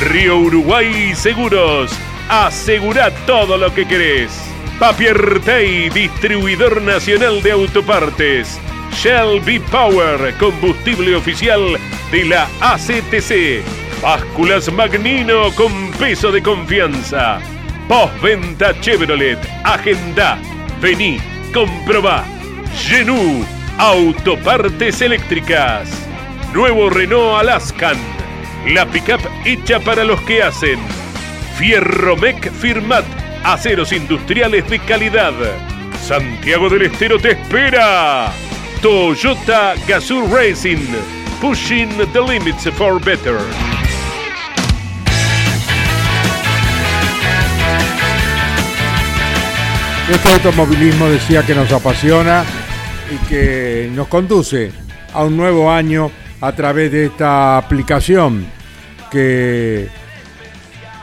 Río Uruguay Seguros. Asegura todo lo que querés. Tay, distribuidor nacional de autopartes. Shell B Power, combustible oficial de la ACTC. Básculas Magnino con peso de confianza. Postventa Chevrolet. Agenda. Vení, comprobá. Genú. Autopartes eléctricas. Nuevo Renault Alaskan. La pickup hecha para los que hacen. Fierromec Firmat. Aceros industriales de calidad. Santiago del Estero te espera. Toyota Gazoo Racing. Pushing the limits for better. Este automovilismo decía que nos apasiona y que nos conduce a un nuevo año a través de esta aplicación que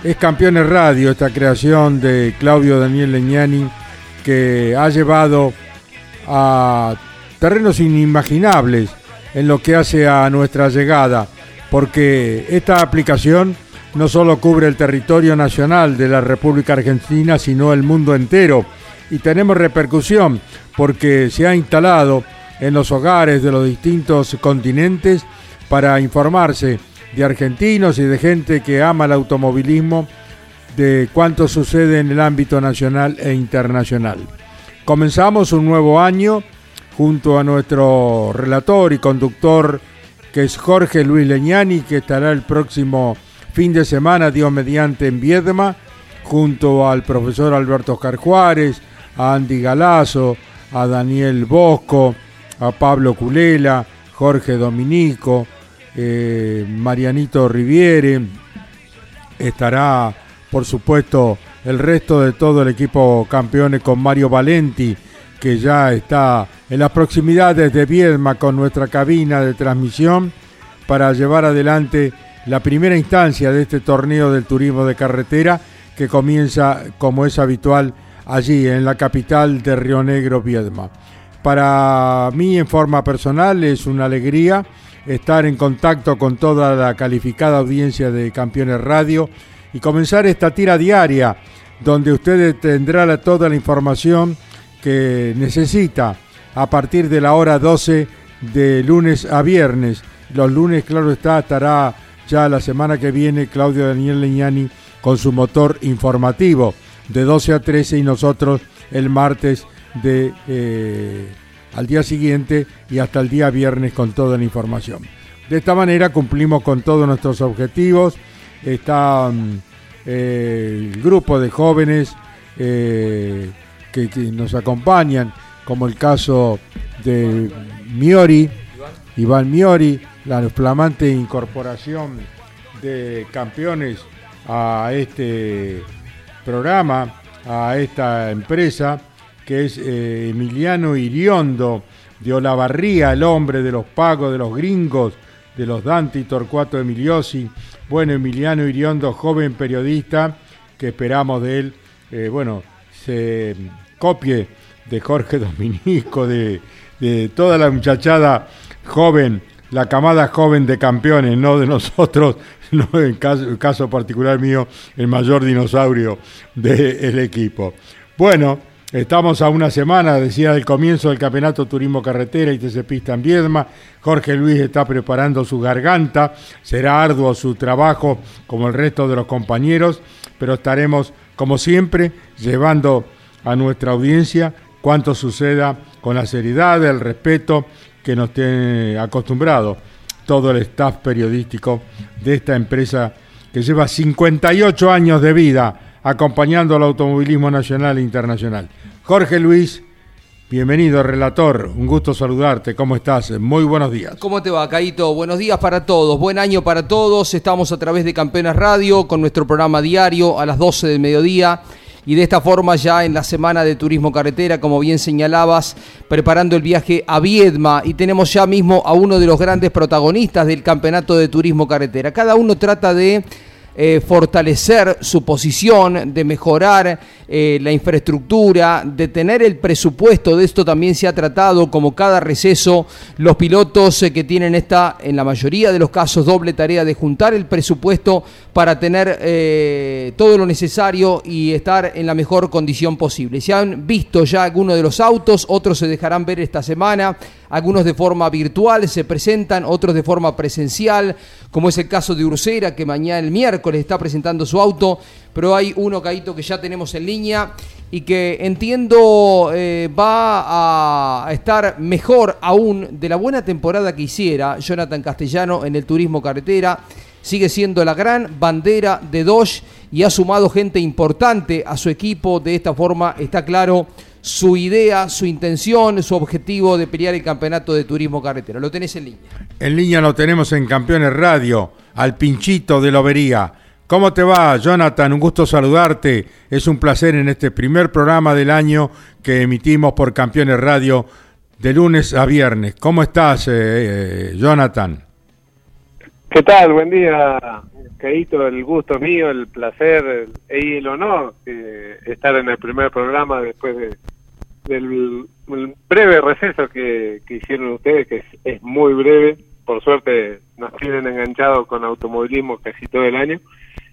es Campeones Radio, esta creación de Claudio Daniel Leñani que ha llevado a terrenos inimaginables en lo que hace a nuestra llegada, porque esta aplicación no solo cubre el territorio nacional de la República Argentina, sino el mundo entero. Y tenemos repercusión porque se ha instalado en los hogares de los distintos continentes para informarse de argentinos y de gente que ama el automovilismo de cuánto sucede en el ámbito nacional e internacional. Comenzamos un nuevo año junto a nuestro relator y conductor que es Jorge Luis Leñani, que estará el próximo fin de semana, Dios mediante, en Viedma, junto al profesor Alberto Oscar Juárez, a Andy Galazo, a Daniel Bosco, a Pablo Culela, Jorge Dominico, eh, Marianito Riviere, estará por supuesto el resto de todo el equipo campeones con Mario Valenti, que ya está en las proximidades de Viedma con nuestra cabina de transmisión para llevar adelante la primera instancia de este torneo del turismo de carretera que comienza, como es habitual, allí en la capital de Río Negro, Viedma. Para mí en forma personal es una alegría estar en contacto con toda la calificada audiencia de Campeones Radio y comenzar esta tira diaria donde usted tendrá toda la información que necesita a partir de la hora 12 de lunes a viernes. Los lunes, claro está, estará ya la semana que viene Claudio Daniel Leñani con su motor informativo de 12 a 13 y nosotros el martes eh, al día siguiente y hasta el día viernes con toda la información. De esta manera cumplimos con todos nuestros objetivos. Está mm, eh, el grupo de jóvenes eh, que, nos acompañan, como el caso de Miori, Iván Miori, la flamante incorporación de campeones a este programa a esta empresa, que es eh, Emiliano Iriondo de Olavarría, el hombre de los pagos de los gringos, de los Dante y Torcuato Emiliosi. Bueno, Emiliano Iriondo, joven periodista, que esperamos de él, eh, bueno, se copie de Jorge Dominico, de, de toda la muchachada joven la camada joven de campeones, no de nosotros, no en caso, caso particular mío, el mayor dinosaurio del equipo. Bueno, estamos a una semana, decía, del comienzo del Campeonato Turismo Carretera y TC Pista en Viedma. Jorge Luis está preparando su garganta, será arduo su trabajo como el resto de los compañeros, pero estaremos, como siempre, llevando a nuestra audiencia cuanto suceda con la seriedad, el respeto que nos tiene acostumbrado todo el staff periodístico de esta empresa que lleva 58 años de vida acompañando al automovilismo nacional e internacional. Jorge Luis, Bienvenido, relator. Un gusto saludarte. ¿Cómo estás? Muy buenos días. ¿Cómo te va, Caito? Buenos días para todos. Buen año para todos. Estamos a través de Campeones Radio con nuestro programa diario a las 12 del mediodía. Y de esta forma ya en la semana de turismo carretera, como bien señalabas, preparando el viaje a Viedma y tenemos ya mismo a uno de los grandes protagonistas del campeonato de turismo carretera. Cada uno trata de eh, fortalecer su posición, de mejorar eh, la infraestructura, de tener el presupuesto. De esto también se ha tratado, como cada receso, los pilotos eh, que tienen esta, en la mayoría de los casos, doble tarea de juntar el presupuesto para tener todo lo necesario y estar en la mejor condición posible. Se han visto ya algunos de los autos, otros se dejarán ver esta semana algunos de forma virtual se presentan, otros de forma presencial, como es el caso de Ursera, que mañana el miércoles está presentando su auto, pero hay uno, Caíto, que ya tenemos en línea y que entiendo eh, va a estar mejor aún de la buena temporada que hiciera Jonathan Castellano en el turismo carretera. Sigue siendo la gran bandera de Dodge y ha sumado gente importante a su equipo. De esta forma está claro su idea, su intención, su objetivo de pelear el campeonato de turismo carretera. Lo tenés en línea. En línea lo tenemos en Campeones Radio, al pinchito de Lobería. ¿Cómo te va, Jonathan? Un gusto saludarte. Es un placer en este primer programa del año que emitimos por Campeones Radio de lunes a viernes. ¿Cómo estás, eh, eh, Jonathan? ¿Qué tal? Buen día, Caíto. El gusto mío, el placer y el honor de estar en el primer programa después de, del breve receso que, hicieron ustedes, que es, muy breve, por suerte nos tienen enganchados con automovilismo casi todo el año,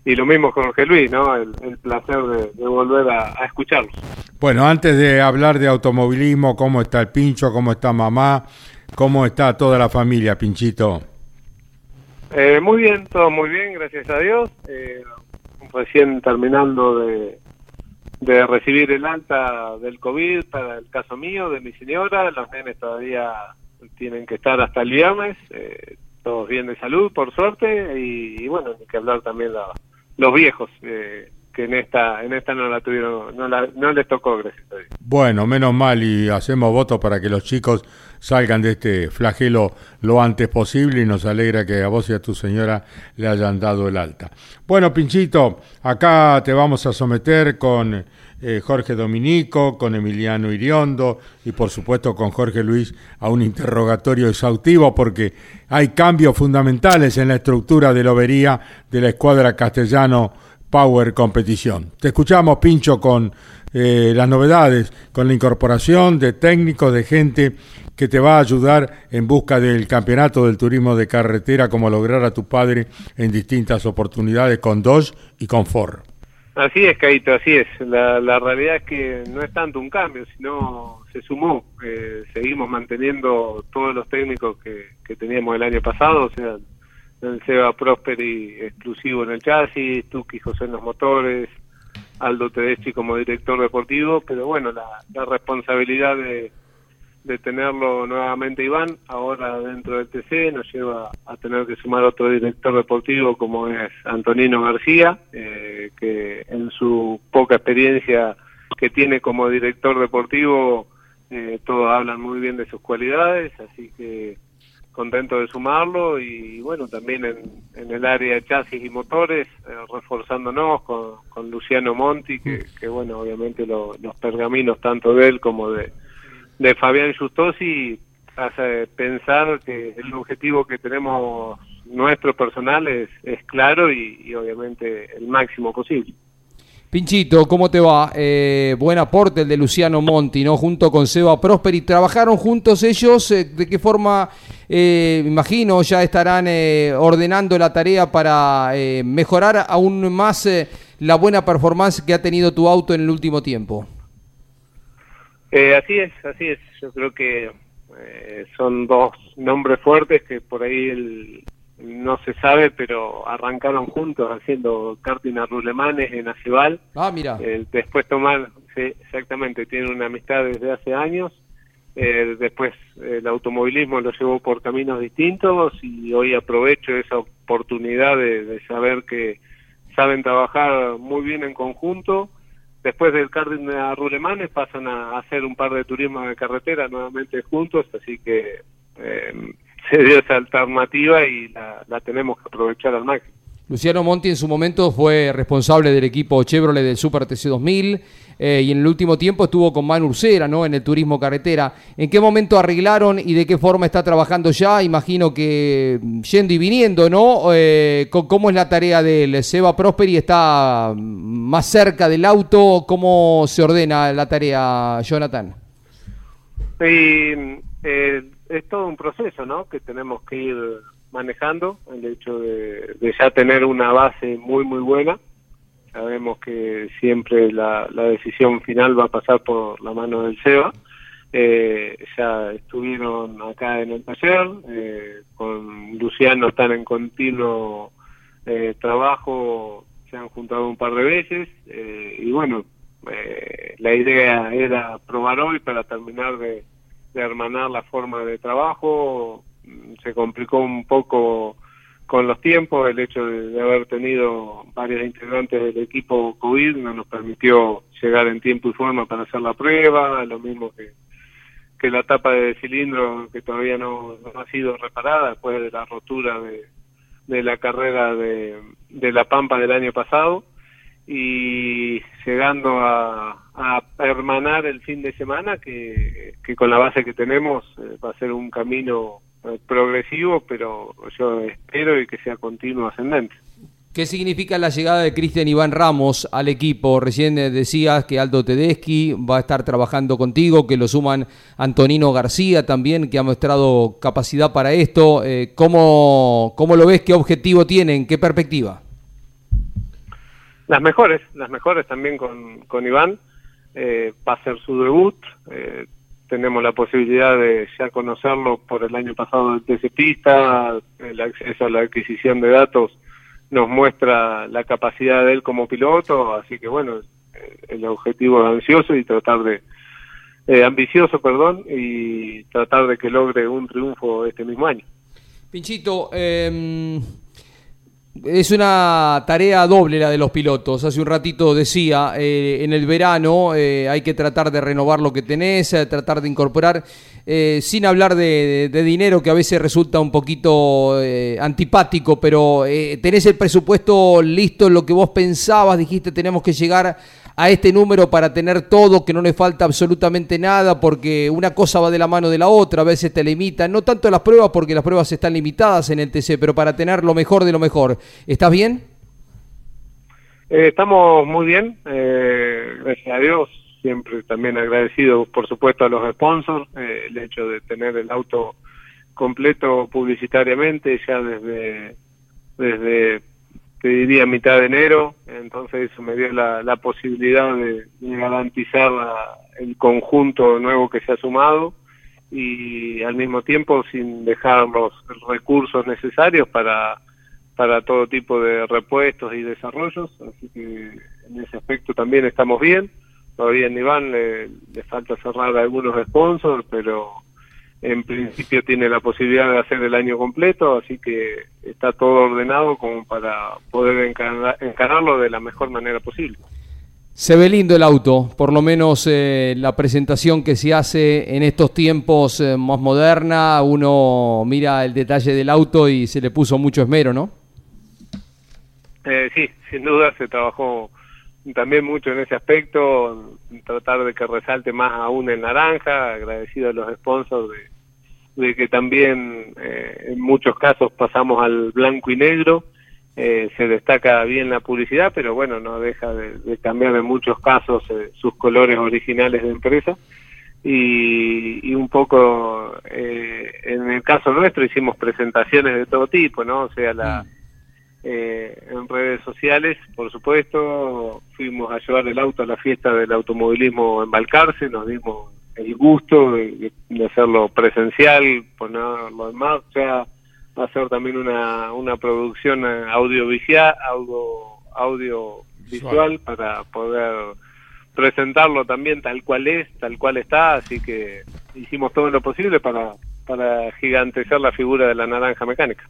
y lo mismo con Jorge Luis, ¿no? El, placer de, volver a, a, escucharlos. Bueno, antes de hablar de automovilismo, ¿cómo está el Pincho? ¿Cómo está mamá? ¿Cómo está toda la familia, Pinchito? Eh, muy bien, todo muy bien, gracias a Dios. Eh, recién terminando de, de recibir el alta del COVID para el caso mío, de mi señora. Los nenes todavía tienen que estar hasta el viernes, eh, todos bien de salud, por suerte, y, bueno, hay que hablar también los viejos, eh, que en esta en esta no la tuvieron, no, la, no les tocó, gracias. Bueno, menos mal, y hacemos votos para que los chicos salgan de este flagelo lo antes posible y nos alegra que a vos y a tu señora le hayan dado el alta. Bueno, Pinchito, acá te vamos a someter con eh, Jorge Dominico, con Emiliano Iriondo y por supuesto con Jorge Luis a un interrogatorio exhaustivo porque hay cambios fundamentales en la estructura de lobería de la escuadra castellano Power Competición. Te escuchamos, Pincho, con eh, las novedades, con la incorporación de técnicos, de gente que te va a ayudar en busca del campeonato del turismo de carretera, como lograr a tu padre en distintas oportunidades con Dodge y con Ford. Así es, Caito, así es. La, la realidad es que no es tanto un cambio, sino se sumó. Eh, seguimos manteniendo todos los técnicos que, teníamos el año pasado, o sea, el Seba Prosperi exclusivo en el chasis, Tuki José en los motores, Aldo Tedeschi como director deportivo, pero bueno, la responsabilidad de, de tenerlo nuevamente Iván, ahora dentro del TC, nos lleva a tener que sumar otro director deportivo como es Antonino García, eh, que en su poca experiencia que tiene como director deportivo, eh, todos hablan muy bien de sus cualidades, así que contento de sumarlo y bueno, también en, en el área de chasis y motores, eh, reforzándonos con, con, Luciano Monti, que, que bueno, obviamente los pergaminos tanto de él como de de Fabián Justosi hace pensar que el objetivo que tenemos nuestro personal es, es claro y, obviamente el máximo posible. Pinchito, ¿cómo te va? Eh, buen aporte el de Luciano Monti, ¿no? Junto con Seba Prosperi. ¿Trabajaron juntos ellos? Eh, ¿De qué forma, eh, imagino, ya estarán ordenando la tarea para mejorar aún más la buena performance que ha tenido tu auto en el último tiempo? Eh, así es, así es. Yo creo que eh, son dos nombres fuertes que por ahí no se sabe, pero arrancaron juntos haciendo karting a rulemanes en Aceval. Ah, mira. Eh, después tomar, sí, exactamente, tienen una amistad desde hace años. después el automovilismo lo llevó por caminos distintos y hoy aprovecho esa oportunidad de saber que saben trabajar muy bien en conjunto después del karting a Rulemanes pasan a hacer un par de turismos de carretera nuevamente juntos, así que eh, se dio esa alternativa y la, la tenemos que aprovechar al máximo. Luciano Monti en su momento fue responsable del equipo Chevrolet del Super TC 2000 eh, y en el último tiempo estuvo con Manu Ursera, ¿no? En el turismo carretera. ¿En qué momento arreglaron y de qué forma está trabajando ya? Imagino que yendo y viniendo, ¿no? Eh, ¿Cómo es la tarea del Seba Prosperi? ¿Está más cerca del auto? ¿Cómo se ordena la tarea, Jonathan? Sí, eh, es todo un proceso, ¿no? Que tenemos que ir manejando, el hecho de, ya tener una base muy, muy buena. Sabemos que siempre la, decisión final va a pasar por la mano del SEBA. Eh, ya estuvieron acá en el taller, eh, con Luciano están en continuo eh, trabajo, se han juntado un par de veces y bueno, la idea era probar hoy para terminar de, de hermanar la forma de trabajo, se complicó un poco con los tiempos, el hecho de, haber tenido varios integrantes del equipo COVID no nos permitió llegar en tiempo y forma para hacer la prueba, lo mismo que, que la tapa de cilindro que todavía no, ha sido reparada después de la rotura de, de la carrera de, de La Pampa del año pasado y llegando a, a hermanar el fin de semana que, que con la base que tenemos eh, va a ser un camino progresivo, pero yo espero y que sea continuo ascendente. ¿Qué significa la llegada de Cristian Iván Ramos al equipo? Recién decías que Aldo Tedeschi va a estar trabajando contigo, que lo suman Antonino García también, que ha mostrado capacidad para esto. Eh, ¿cómo, ¿Cómo lo ves? ¿Qué objetivo tienen? ¿Qué perspectiva? Las mejores, las mejores también con, con Iván. Eh, va a ser su debut. Eh, tenemos la posibilidad de ya conocerlo por el año pasado del TC Pista, el acceso a la adquisición de datos nos muestra la capacidad de él como piloto, así que bueno, el objetivo es ansioso y tratar de, eh, ambicioso, perdón, y tratar de que logre un triunfo este mismo año. Pinchito, eh, es una tarea doble la de los pilotos. Hace un ratito decía, eh, en el verano eh, hay que tratar de renovar lo que tenés, eh, tratar de incorporar, sin hablar de, dinero que a veces resulta un poquito antipático, pero tenés el presupuesto listo, lo que vos pensabas, dijiste tenemos que llegar a este número para tener todo, que no le falta absolutamente nada, porque una cosa va de la mano de la otra, a veces te limitan, no tanto las pruebas, porque las pruebas están limitadas en el TC, pero para tener lo mejor de lo mejor. ¿Estás bien? Eh, estamos muy bien, eh, gracias a Dios, siempre también agradecido, por supuesto, a los sponsors, eh, el hecho de tener el auto completo publicitariamente ya desde desde te diría mitad de enero, entonces eso me dio la, la posibilidad de, garantizar el conjunto nuevo que se ha sumado y al mismo tiempo sin dejar los recursos necesarios para, para todo tipo de repuestos y desarrollos, así que en ese aspecto también estamos bien. Todavía en Iván le, le falta cerrar algunos sponsors, pero en principio tiene la posibilidad de hacer el año completo, así que está todo ordenado como para poder encararlo de la mejor manera posible. Se ve lindo el auto, por lo menos eh, la presentación que se hace en estos tiempos eh, más moderna, uno mira el detalle del auto y se le puso mucho esmero, ¿no? Eh, sí, sin duda se trabajó también mucho en ese aspecto, tratar de que resalte más aún el naranja, agradecido a los sponsors de, de que también eh, en muchos casos pasamos al blanco y negro, eh, se destaca bien la publicidad, pero bueno, no deja de, cambiar en muchos casos eh, sus colores originales de empresa. Y, y un poco, en el caso nuestro hicimos presentaciones de todo tipo, ¿no? O sea, la... Mm eh, en redes sociales, por supuesto, fuimos a llevar el auto a la fiesta del automovilismo en Balcarce, nos dimos el gusto de, hacerlo presencial, ponerlo en marcha, hacer también una, una producción audiovisual, audio, audiovisual para poder presentarlo también tal cual es, tal cual está, así que hicimos todo lo posible para, para gigantecer la figura de la naranja mecánica.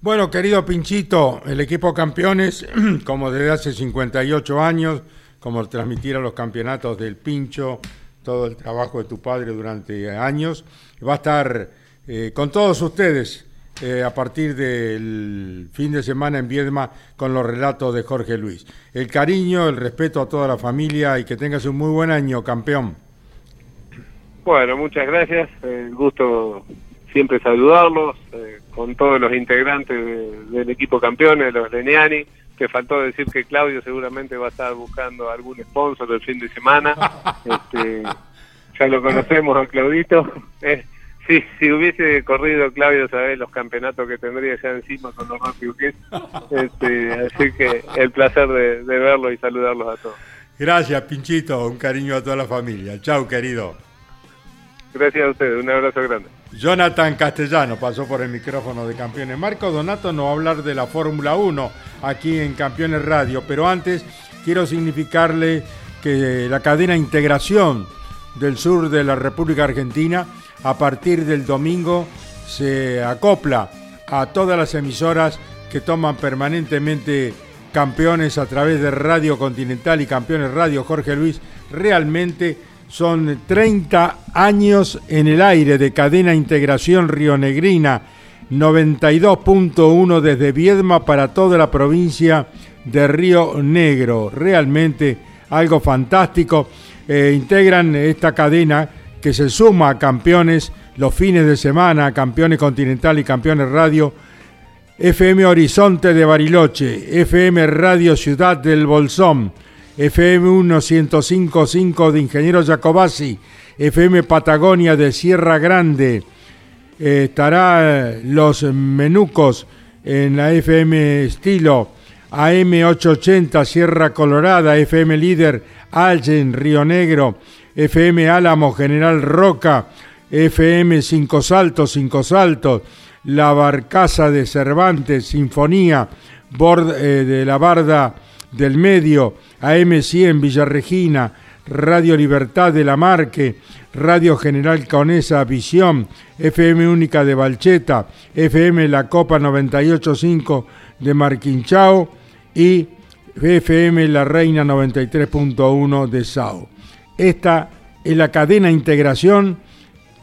Bueno, querido Pinchito, el equipo campeones, como desde hace 58 años, como transmitir a los campeonatos del Pincho, todo el trabajo de tu padre durante años. Va a estar eh, con todos ustedes eh, a partir del fin de semana en Viedma con los relatos de Jorge Luis. El cariño, el respeto a toda la familia y que tengas un muy buen año, campeón. Bueno, muchas gracias. El gusto siempre saludarlos, eh, con todos los integrantes del equipo campeones, los Leniani. Te faltó decir que Claudio seguramente va a estar buscando algún sponsor el fin de semana. este, ya lo conocemos a Claudito. Eh, sí, si hubiese corrido Claudio, sabés los campeonatos que tendría ya encima con los rápidos que Este, así que el placer de, de verlo y saludarlos a todos. Gracias, Pinchito. Un cariño a toda la familia. Chao, querido. Gracias a ustedes. Un abrazo grande. Jonathan Castellano pasó por el micrófono de Campeones. Marco Donato nos va a hablar de la Fórmula 1 aquí en Campeones Radio, pero antes quiero significarle que la cadena Integración del sur de la República Argentina a partir del domingo se acopla a todas las emisoras que toman permanentemente campeones a través de Radio Continental y Campeones Radio Jorge Luis. Realmente son 30 años en el aire de cadena integración rionegrina, 92.1 desde Viedma para toda la provincia de Río Negro. Realmente algo fantástico. Eh, integran esta cadena que se suma a campeones los fines de semana, campeones continental y campeones radio. FM Horizonte de Bariloche, FM Radio Ciudad del Bolsón, FM 105.5 de Ingeniero Jacobasi, FM Patagonia de Sierra Grande, eh, estará Los Menucos en la FM Estilo, AM 880 Sierra Colorada, FM Líder Algen Río Negro, FM Álamo General Roca, FM Cinco Saltos, Cinco Saltos, La Barcaza de Cervantes, Sinfonía, Bord, eh, de la Barda del Medio, AM100 Villarregina, Radio Libertad de la Marque, Radio General Conesa Visión, FM Única de Balcheta, FM La Copa 985 de Marquinchao y FM La Reina 93.1 de Sao. Esta es la cadena integración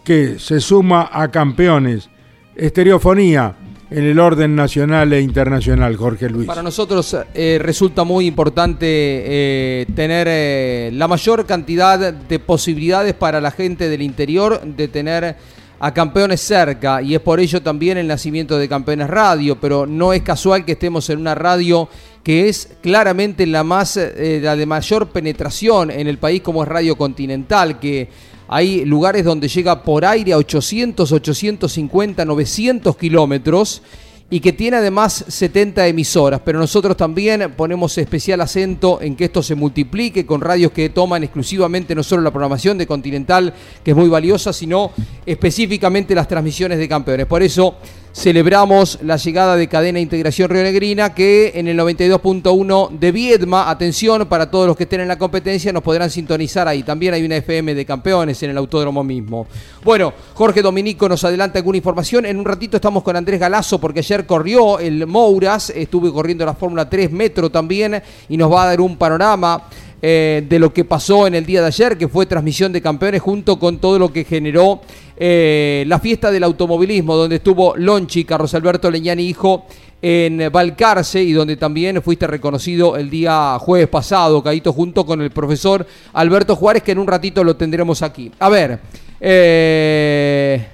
que se suma a campeones. Estereofonía, en el orden nacional e internacional, Jorge Luis. Para nosotros eh, resulta muy importante eh, tener eh, la mayor cantidad de posibilidades para la gente del interior de tener a campeones cerca y es por ello también el nacimiento de Campeones Radio, pero no es casual que estemos en una radio que es claramente la más la de mayor penetración en el país como es Radio Continental, que hay lugares donde llega por aire a 800, 850, 900 kilómetros y que tiene además 70 emisoras, pero nosotros también ponemos especial acento en que esto se multiplique con radios que toman exclusivamente no solo la programación de Continental, que es muy valiosa, sino específicamente las transmisiones de campeones. Por eso celebramos la llegada de Cadena Integración Río Negrina, que en el 92.1 de Viedma, atención para todos los que estén en la competencia, nos podrán sintonizar ahí. También hay una FM de campeones en el autódromo mismo. Bueno, Jorge Dominico nos adelanta alguna información. En un ratito estamos con Andrés Galazo, porque ayer corrió el Mouras, estuve corriendo la Fórmula 3 Metro también, y nos va a dar un panorama. Eh, de lo que pasó en el día de ayer, que fue transmisión de campeones, junto con todo lo que generó eh, la fiesta del automovilismo, donde estuvo Lonchi, Carlos Alberto Leñani, hijo, en Balcarce y donde también fuiste reconocido el día jueves pasado, Caíto, junto con el profesor Alberto Juárez, que en un ratito lo tendremos aquí. A ver, eh,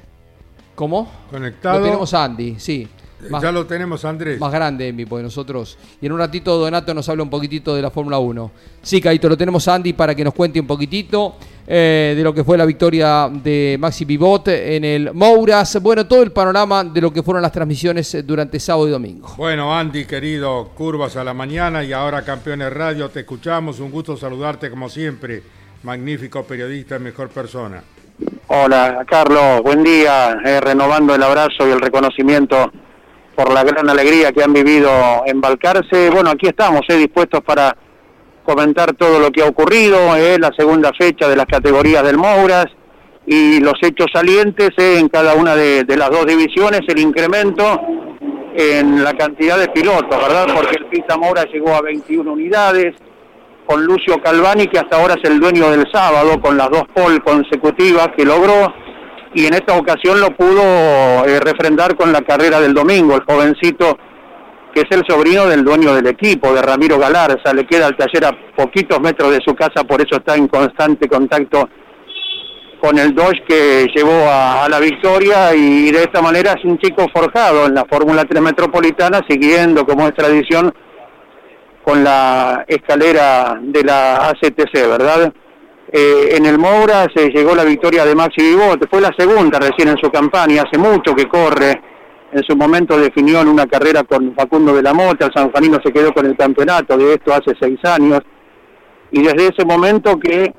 ¿cómo? Conectado. Lo tenemos a Andy, sí. Más, ya lo tenemos, Andrés. Más grande, Envi, porque nosotros. Y en un ratito Donato nos habla un poquitito de la Fórmula 1. Sí, Caito, lo tenemos a Andy para que nos cuente un poquitito eh, de lo que fue la victoria de Maxi Pivot en el Mouras. Bueno, todo el panorama de lo que fueron las transmisiones durante sábado y domingo. Bueno, Andy, querido, curvas a la mañana y ahora Campeones Radio, te escuchamos. Un gusto saludarte como siempre. Magnífico periodista, mejor persona. Hola, Carlos, buen día. Eh, renovando el abrazo y el reconocimiento por la gran alegría que han vivido en Balcarce. Bueno, aquí estamos, eh, dispuestos para comentar todo lo que ha ocurrido, eh, la segunda fecha de las categorías del Mouras y los hechos salientes eh, en cada una de, las dos divisiones, el incremento en la cantidad de pilotos, ¿verdad? Porque el Pista Moura llegó a 21 unidades, con Lucio Calvani, que hasta ahora es el dueño del sábado, con las dos pole consecutivas que logró, y en esta ocasión lo pudo eh, refrendar con la carrera del domingo, el jovencito que es el sobrino del dueño del equipo, de Ramiro Galarza, le queda el taller a poquitos metros de su casa, por eso está en constante contacto con el Dodge que llevó a, la victoria y de esta manera es un chico forjado en la Fórmula 3 Metropolitana, siguiendo como es tradición con la escalera de la ACTC, ¿verdad? Eh, en el Moura se llegó la victoria de Maxi Vivot, fue la segunda recién en su campaña, hace mucho que corre, en su momento definió en una carrera con Facundo de la Mota, el sanjuanino se quedó con el campeonato de esto hace seis años, y desde ese momento que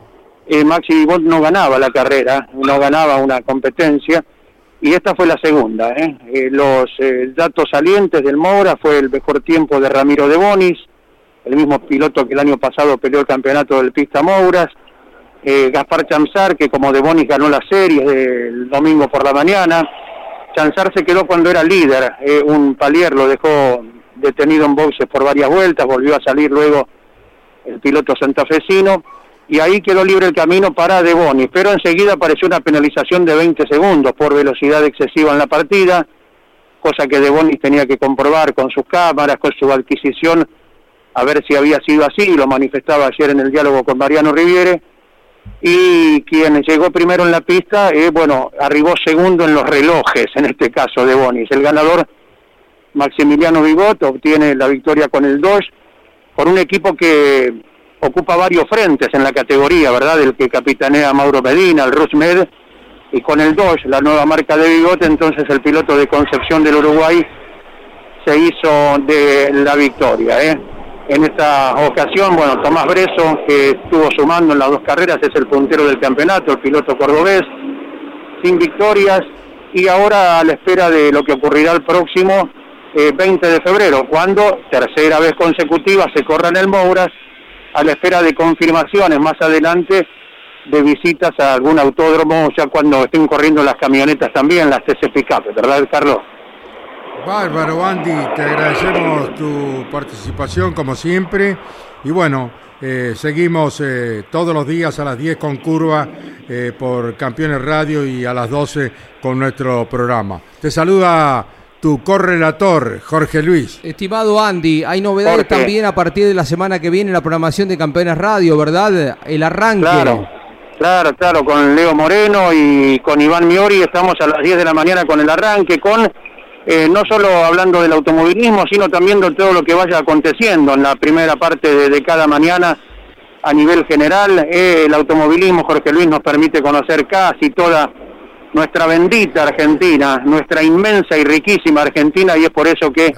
eh, Maxi Vivot no ganaba la carrera, no ganaba una competencia, y esta fue la segunda. ¿eh? eh los eh, datos salientes del Moura fue el mejor tiempo de Ramiro de Bonis, el mismo piloto que el año pasado peleó el campeonato del Pista Mouras, Gaspar Chamsar, que como de Bonis ganó la serie el domingo por la mañana, Chanzar se quedó cuando era líder, eh, un palier lo dejó detenido en boxes por varias vueltas, volvió a salir luego el piloto santafesino y ahí quedó libre el camino para De Boni, pero enseguida apareció una penalización de 20 segundos por velocidad excesiva en la partida, cosa que De Boni tenía que comprobar con sus cámaras, con su adquisición, a ver si había sido así, lo manifestaba ayer en el diálogo con Mariano Riviere, y quien llegó primero en la pista, eh, bueno, arribó segundo en los relojes, en este caso de Bonis. El ganador, Maximiliano Bigot, obtiene la victoria con el 2, por un equipo que ocupa varios frentes en la categoría, ¿verdad? El que capitanea Mauro Medina, el Rusmed, y con el 2, la nueva marca de Bigot, entonces el piloto de Concepción del Uruguay se hizo de la victoria, ¿eh? En esta ocasión, bueno, Tomás Breso, que estuvo sumando en las dos carreras, es el puntero del campeonato, el piloto cordobés, sin victorias, y ahora a la espera de lo que ocurrirá el próximo 20 eh, de febrero, cuando tercera vez consecutiva se corra en el Mouras, a la espera de confirmaciones más adelante de visitas a algún autódromo, ya cuando estén corriendo las camionetas también, las TC Pickup, ¿verdad, Carlos? Bárbaro, Andy, te agradecemos tu participación como siempre. Y bueno, eh, seguimos eh, todos los días a las 10 con curva eh, por Campeones Radio y a las 12 con nuestro programa. Te saluda tu correlator, Jorge Luis. Estimado Andy, hay novedades también a partir de la semana que viene en la programación de Campeones Radio, ¿verdad? El arranque. Claro. Claro, claro, con Leo Moreno y con Iván Miori estamos a las 10 de la mañana con el arranque, con eh, no solo hablando del automovilismo, sino también de todo lo que vaya aconteciendo en la primera parte de, cada mañana a nivel general. Eh, el automovilismo, Jorge Luis, nos permite conocer casi toda nuestra bendita Argentina, nuestra inmensa y riquísima Argentina, y es por eso que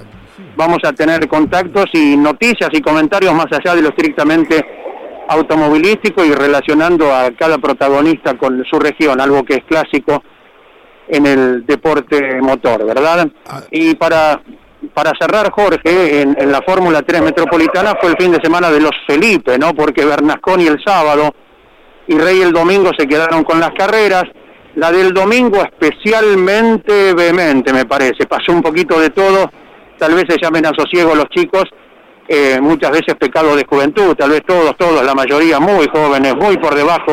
vamos a tener contactos y noticias y comentarios más allá de lo estrictamente automovilístico y relacionando a cada protagonista con su región, algo que es clásico en el deporte motor, ¿verdad? Ah. Y para, para cerrar, Jorge, en, la Fórmula 3 Metropolitana fue el fin de semana de los Felipe, ¿no? Porque Bernasconi el sábado y Rey el domingo se quedaron con las carreras. La del domingo especialmente vehemente, me parece. Pasó un poquito de todo. Tal vez se llamen a sosiego los chicos, eh, muchas veces pecado de juventud, tal vez todos, todos, la mayoría muy jóvenes, muy por debajo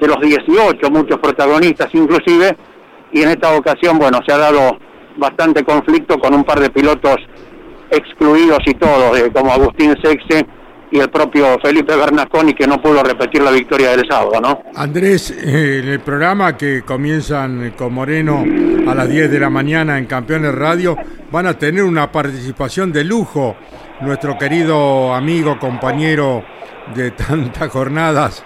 de los 18, muchos protagonistas inclusive, y en esta ocasión, bueno, se ha dado bastante conflicto con un par de pilotos excluidos y todos, eh, como Agustín Sexe y el propio Felipe Bernasconi, que no pudo repetir la victoria del sábado, ¿no? Andrés, eh, en el programa que comienzan con Moreno a las 10 de la mañana en Campeones Radio, van a tener una participación de lujo. Nuestro querido amigo, compañero de tantas jornadas,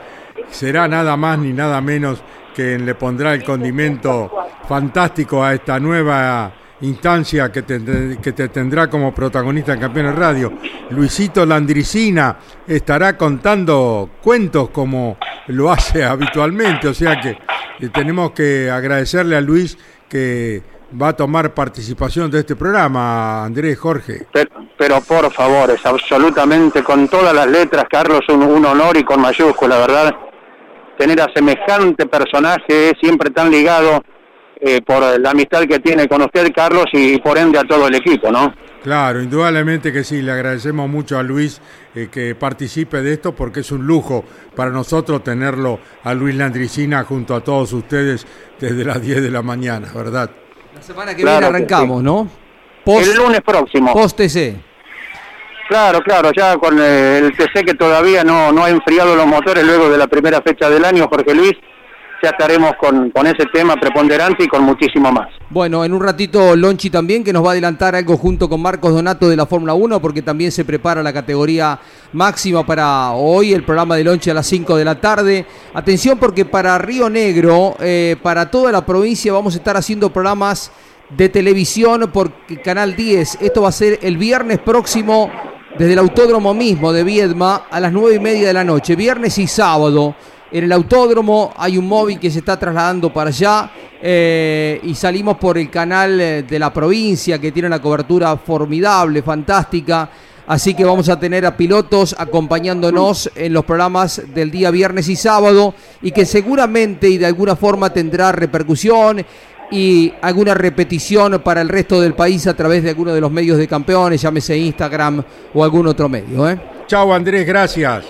será nada más ni nada menos que le pondrá el condimento fantástico a esta nueva instancia que te, que te tendrá como protagonista en Campeones Radio. Luisito Landricina estará contando cuentos como lo hace habitualmente, o sea que eh, tenemos que agradecerle a Luis que va a tomar participación de este programa, Andrés Jorge. Pero, por favor, es absolutamente con todas las letras, Carlos, un, un honor y con mayúscula, ¿verdad? Tener a semejante personaje, siempre tan ligado eh, por la amistad que tiene con usted, Carlos, y por ende a todo el equipo, ¿no? Claro, indudablemente que sí, le agradecemos mucho a Luis eh, que participe de esto porque es un lujo para nosotros tenerlo a Luis Landricina junto a todos ustedes desde las 10 de la mañana, ¿verdad? La semana que viene arrancamos, ¿no? el lunes próximo. Post TC. Claro, claro, ya con el TC que todavía no, no ha enfriado los motores luego de la primera fecha del año, Jorge Luis, ya estaremos con, con, ese tema preponderante y con muchísimo más. Bueno, en un ratito Lonchi también, que nos va a adelantar algo junto con Marcos Donato de la Fórmula 1, porque también se prepara la categoría máxima para hoy, el programa de Lonchi a las 5 de la tarde. Atención porque para Río Negro, eh, para toda la provincia, vamos a estar haciendo programas de televisión por Canal 10. Esto va a ser el viernes próximo desde el autódromo mismo de Viedma a las 9 y media de la noche, viernes y sábado. En el autódromo hay un móvil que se está trasladando para allá eh, y salimos por el canal eh, de la provincia que tiene una cobertura formidable, fantástica. Así que vamos a tener a pilotos acompañándonos en los programas del día viernes y sábado y que seguramente y de alguna forma tendrá repercusión y alguna repetición para el resto del país a través de alguno de los medios de campeones, llámese Instagram o algún otro medio. ¿eh? Chao Andrés, gracias.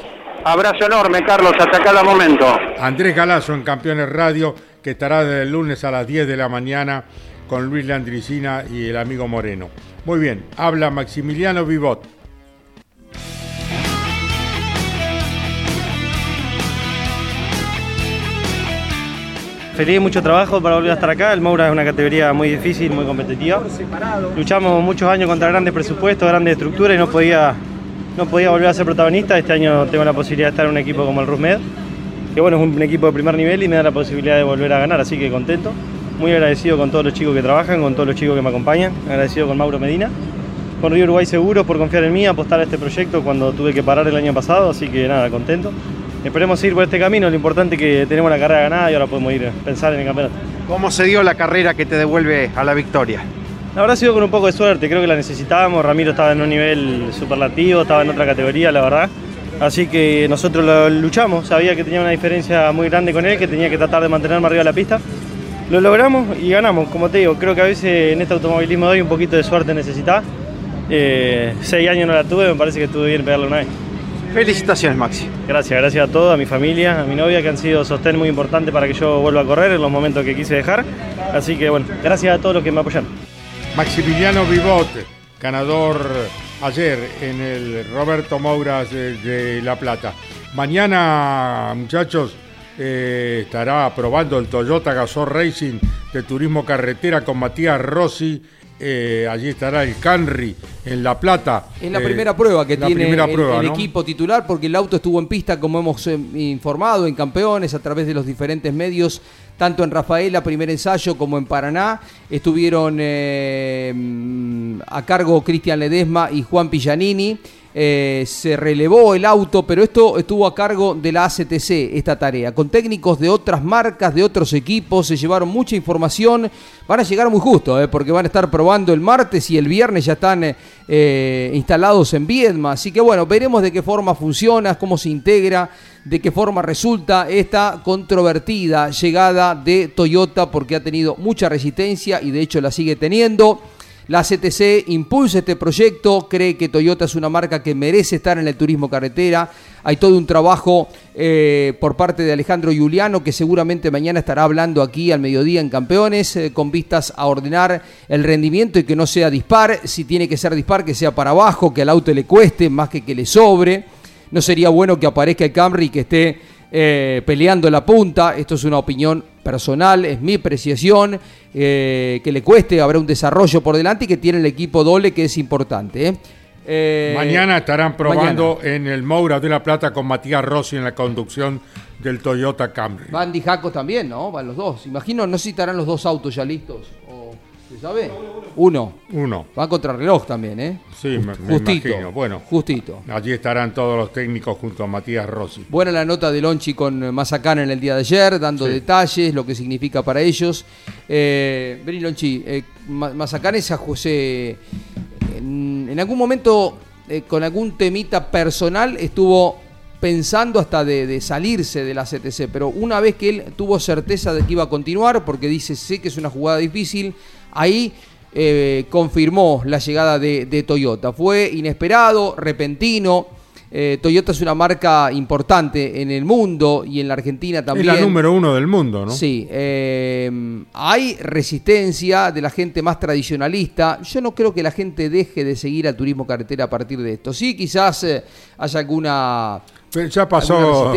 Abrazo enorme, Carlos, hasta cada momento. Andrés Galazo en Campeones Radio, que estará desde el lunes a las 10 de la mañana con Luis Landricina y el amigo Moreno. Muy bien, habla Maximiliano Vivot. Feliz, mucho trabajo para volver a estar acá. El Moura es una categoría muy difícil, muy competitiva. Luchamos muchos años contra grandes presupuestos, grandes estructuras y no podía no podía volver a ser protagonista. Este año tengo la posibilidad de estar en un equipo como el Rusmed, que bueno, es un equipo de primer nivel y me da la posibilidad de volver a ganar, así que contento. Muy agradecido con todos los chicos que trabajan, con todos los chicos que me acompañan, agradecido con Mauro Medina, con Río Uruguay Seguros por confiar en mí, apostar a este proyecto cuando tuve que parar el año pasado, así que nada, contento. Esperemos seguir por este camino, lo importante es que tenemos la carrera ganada y ahora podemos ir a pensar en el campeonato. ¿Cómo se dio la carrera que te devuelve a la victoria? Habrá sido con un poco de suerte, creo que la necesitábamos. Ramiro estaba en un nivel superlativo, estaba en otra categoría, la verdad. Así que nosotros lo luchamos, sabía que tenía una diferencia muy grande con él, que tenía que tratar de mantenerme arriba de la pista. Lo logramos y ganamos, como te digo, creo que a veces en este automovilismo de hoy un poquito de suerte necesita. Eh, seis años no la tuve, me parece que estuve bien pegarle una vez. Felicitaciones, Maxi. Gracias, gracias a todos, a mi familia, a mi novia, que han sido sostén muy importante para que yo vuelva a correr en los momentos que quise dejar. Así que bueno, gracias a todos los que me apoyaron. Maximiliano Vivot, ganador ayer en el Roberto Mouras de, La Plata. Mañana, muchachos, eh, estará probando el Toyota Gasor Racing de Turismo Carretera con Matías Rossi. Eh, allí estará el Canry en La Plata. Es la primera prueba que tiene el, equipo titular porque el auto estuvo en pista, como hemos eh, informado, en campeones a través de los diferentes medios tanto en Rafaela, primer ensayo, como en Paraná. Estuvieron eh, a cargo Cristian Ledesma y Juan Pillanini. Eh, se relevó el auto, pero esto estuvo a cargo de la ACTC, esta tarea, con técnicos de otras marcas, de otros equipos, se llevaron mucha información, van a llegar muy justo, eh, porque van a estar probando el martes y el viernes ya están eh, instalados en Viedma, así que bueno, veremos de qué forma funciona, cómo se integra, de qué forma resulta esta controvertida llegada de Toyota, porque ha tenido mucha resistencia y de hecho la sigue teniendo. La CTC impulsa este proyecto, cree que Toyota es una marca que merece estar en el turismo carretera. Hay todo un trabajo eh, por parte de Alejandro Juliano, que seguramente mañana estará hablando aquí al mediodía en Campeones, eh, con vistas a ordenar el rendimiento y que no sea dispar. Si tiene que ser dispar, que sea para abajo, que al auto le cueste más que que le sobre. No sería bueno que aparezca el Camry y que esté eh, peleando la punta. Esto es una opinión personal, es mi apreciación. Eh, que le cueste, habrá un desarrollo por delante y que tiene el equipo doble que es importante. ¿eh? Eh, mañana estarán probando en el Moura de la Plata con Matías Rossi en la conducción del Toyota Camry. Van Jaco también, ¿no? Van los dos. Imagino, no sé si estarán los dos autos ya listos. ¿Se sabe? Uno. Uno. Va contra reloj también, ¿eh? Sí, me, justito, imagino. Bueno, justito. Allí estarán todos los técnicos junto a Matías Rossi. Buena la nota de Lonchi con Mazacana en el día de ayer, dando detalles, lo que significa para ellos. Eh, vení, Lonchi, eh, Mazacana es a José. En, algún momento, eh, con algún temita personal, estuvo pensando hasta de, de, salirse de la CTC, pero una vez que él tuvo certeza de que iba a continuar, porque dice, sé que es una jugada difícil, ahí eh, confirmó la llegada de, de Toyota. Fue inesperado, repentino. Eh, Toyota es una marca importante en el mundo y en la Argentina también. Es la número uno del mundo, ¿no? Sí. eh, hay resistencia de la gente más tradicionalista. Yo no creo que la gente deje de seguir al turismo carretera a partir de esto. Sí, quizás haya alguna, ya alguna pasó.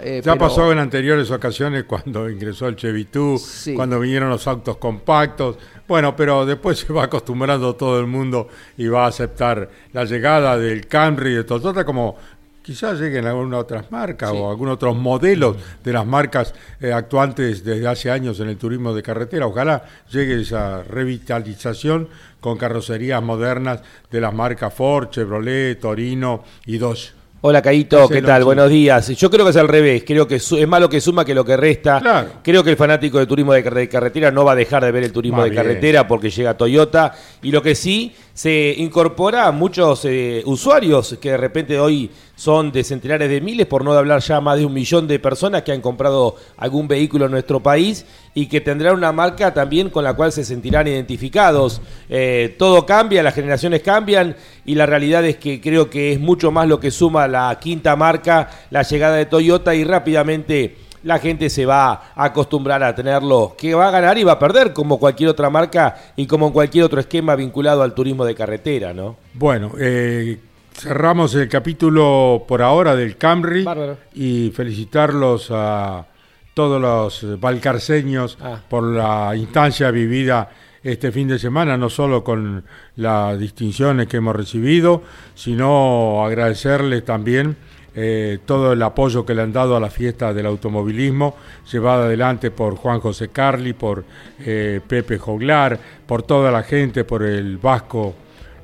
eh, Ya pero- pasó en anteriores ocasiones cuando ingresó el Chevitú, Sí. cuando vinieron los autos compactos. Bueno, pero después se va acostumbrando todo el mundo y va a aceptar la llegada del Camry y de Toyota como quizás lleguen algunas otras marcas Sí. o algunos otros modelos de las marcas eh, actuantes desde hace años en el turismo de carretera. Ojalá llegue esa revitalización con carrocerías modernas de las marcas Ford, Chevrolet, Torino y Dodge. Hola Caito, ¿qué tal? Buenos días. Yo creo que es al revés, creo que es malo que suma que lo que resta. Claro. Creo que el fanático de turismo de, car- de carretera no va a dejar de ver el turismo Más de bien. carretera porque llega Toyota y lo que sí se incorpora a muchos eh, usuarios que de repente hoy son de centenares de miles, por no hablar ya más de un millón de personas que han comprado algún vehículo en nuestro país y que tendrán una marca también con la cual se sentirán identificados. Eh, todo cambia, las generaciones cambian y la realidad es que creo que es mucho más lo que suma la quinta marca, la llegada de Toyota y rápidamente la gente se va a acostumbrar a tenerlo, que va a ganar y va a perder como cualquier otra marca y como cualquier otro esquema vinculado al turismo de carretera, ¿no? Bueno, eh, cerramos el capítulo por ahora del Camry Bárbaro. y felicitarlos a todos los valcarceños Ah. por la instancia vivida este fin de semana, no solo con las distinciones que hemos recibido, sino agradecerles también eh, todo el apoyo que le han dado a la fiesta del automovilismo, llevada adelante por Juan José Carli, por eh, Pepe Joglar, por toda la gente, por el Vasco.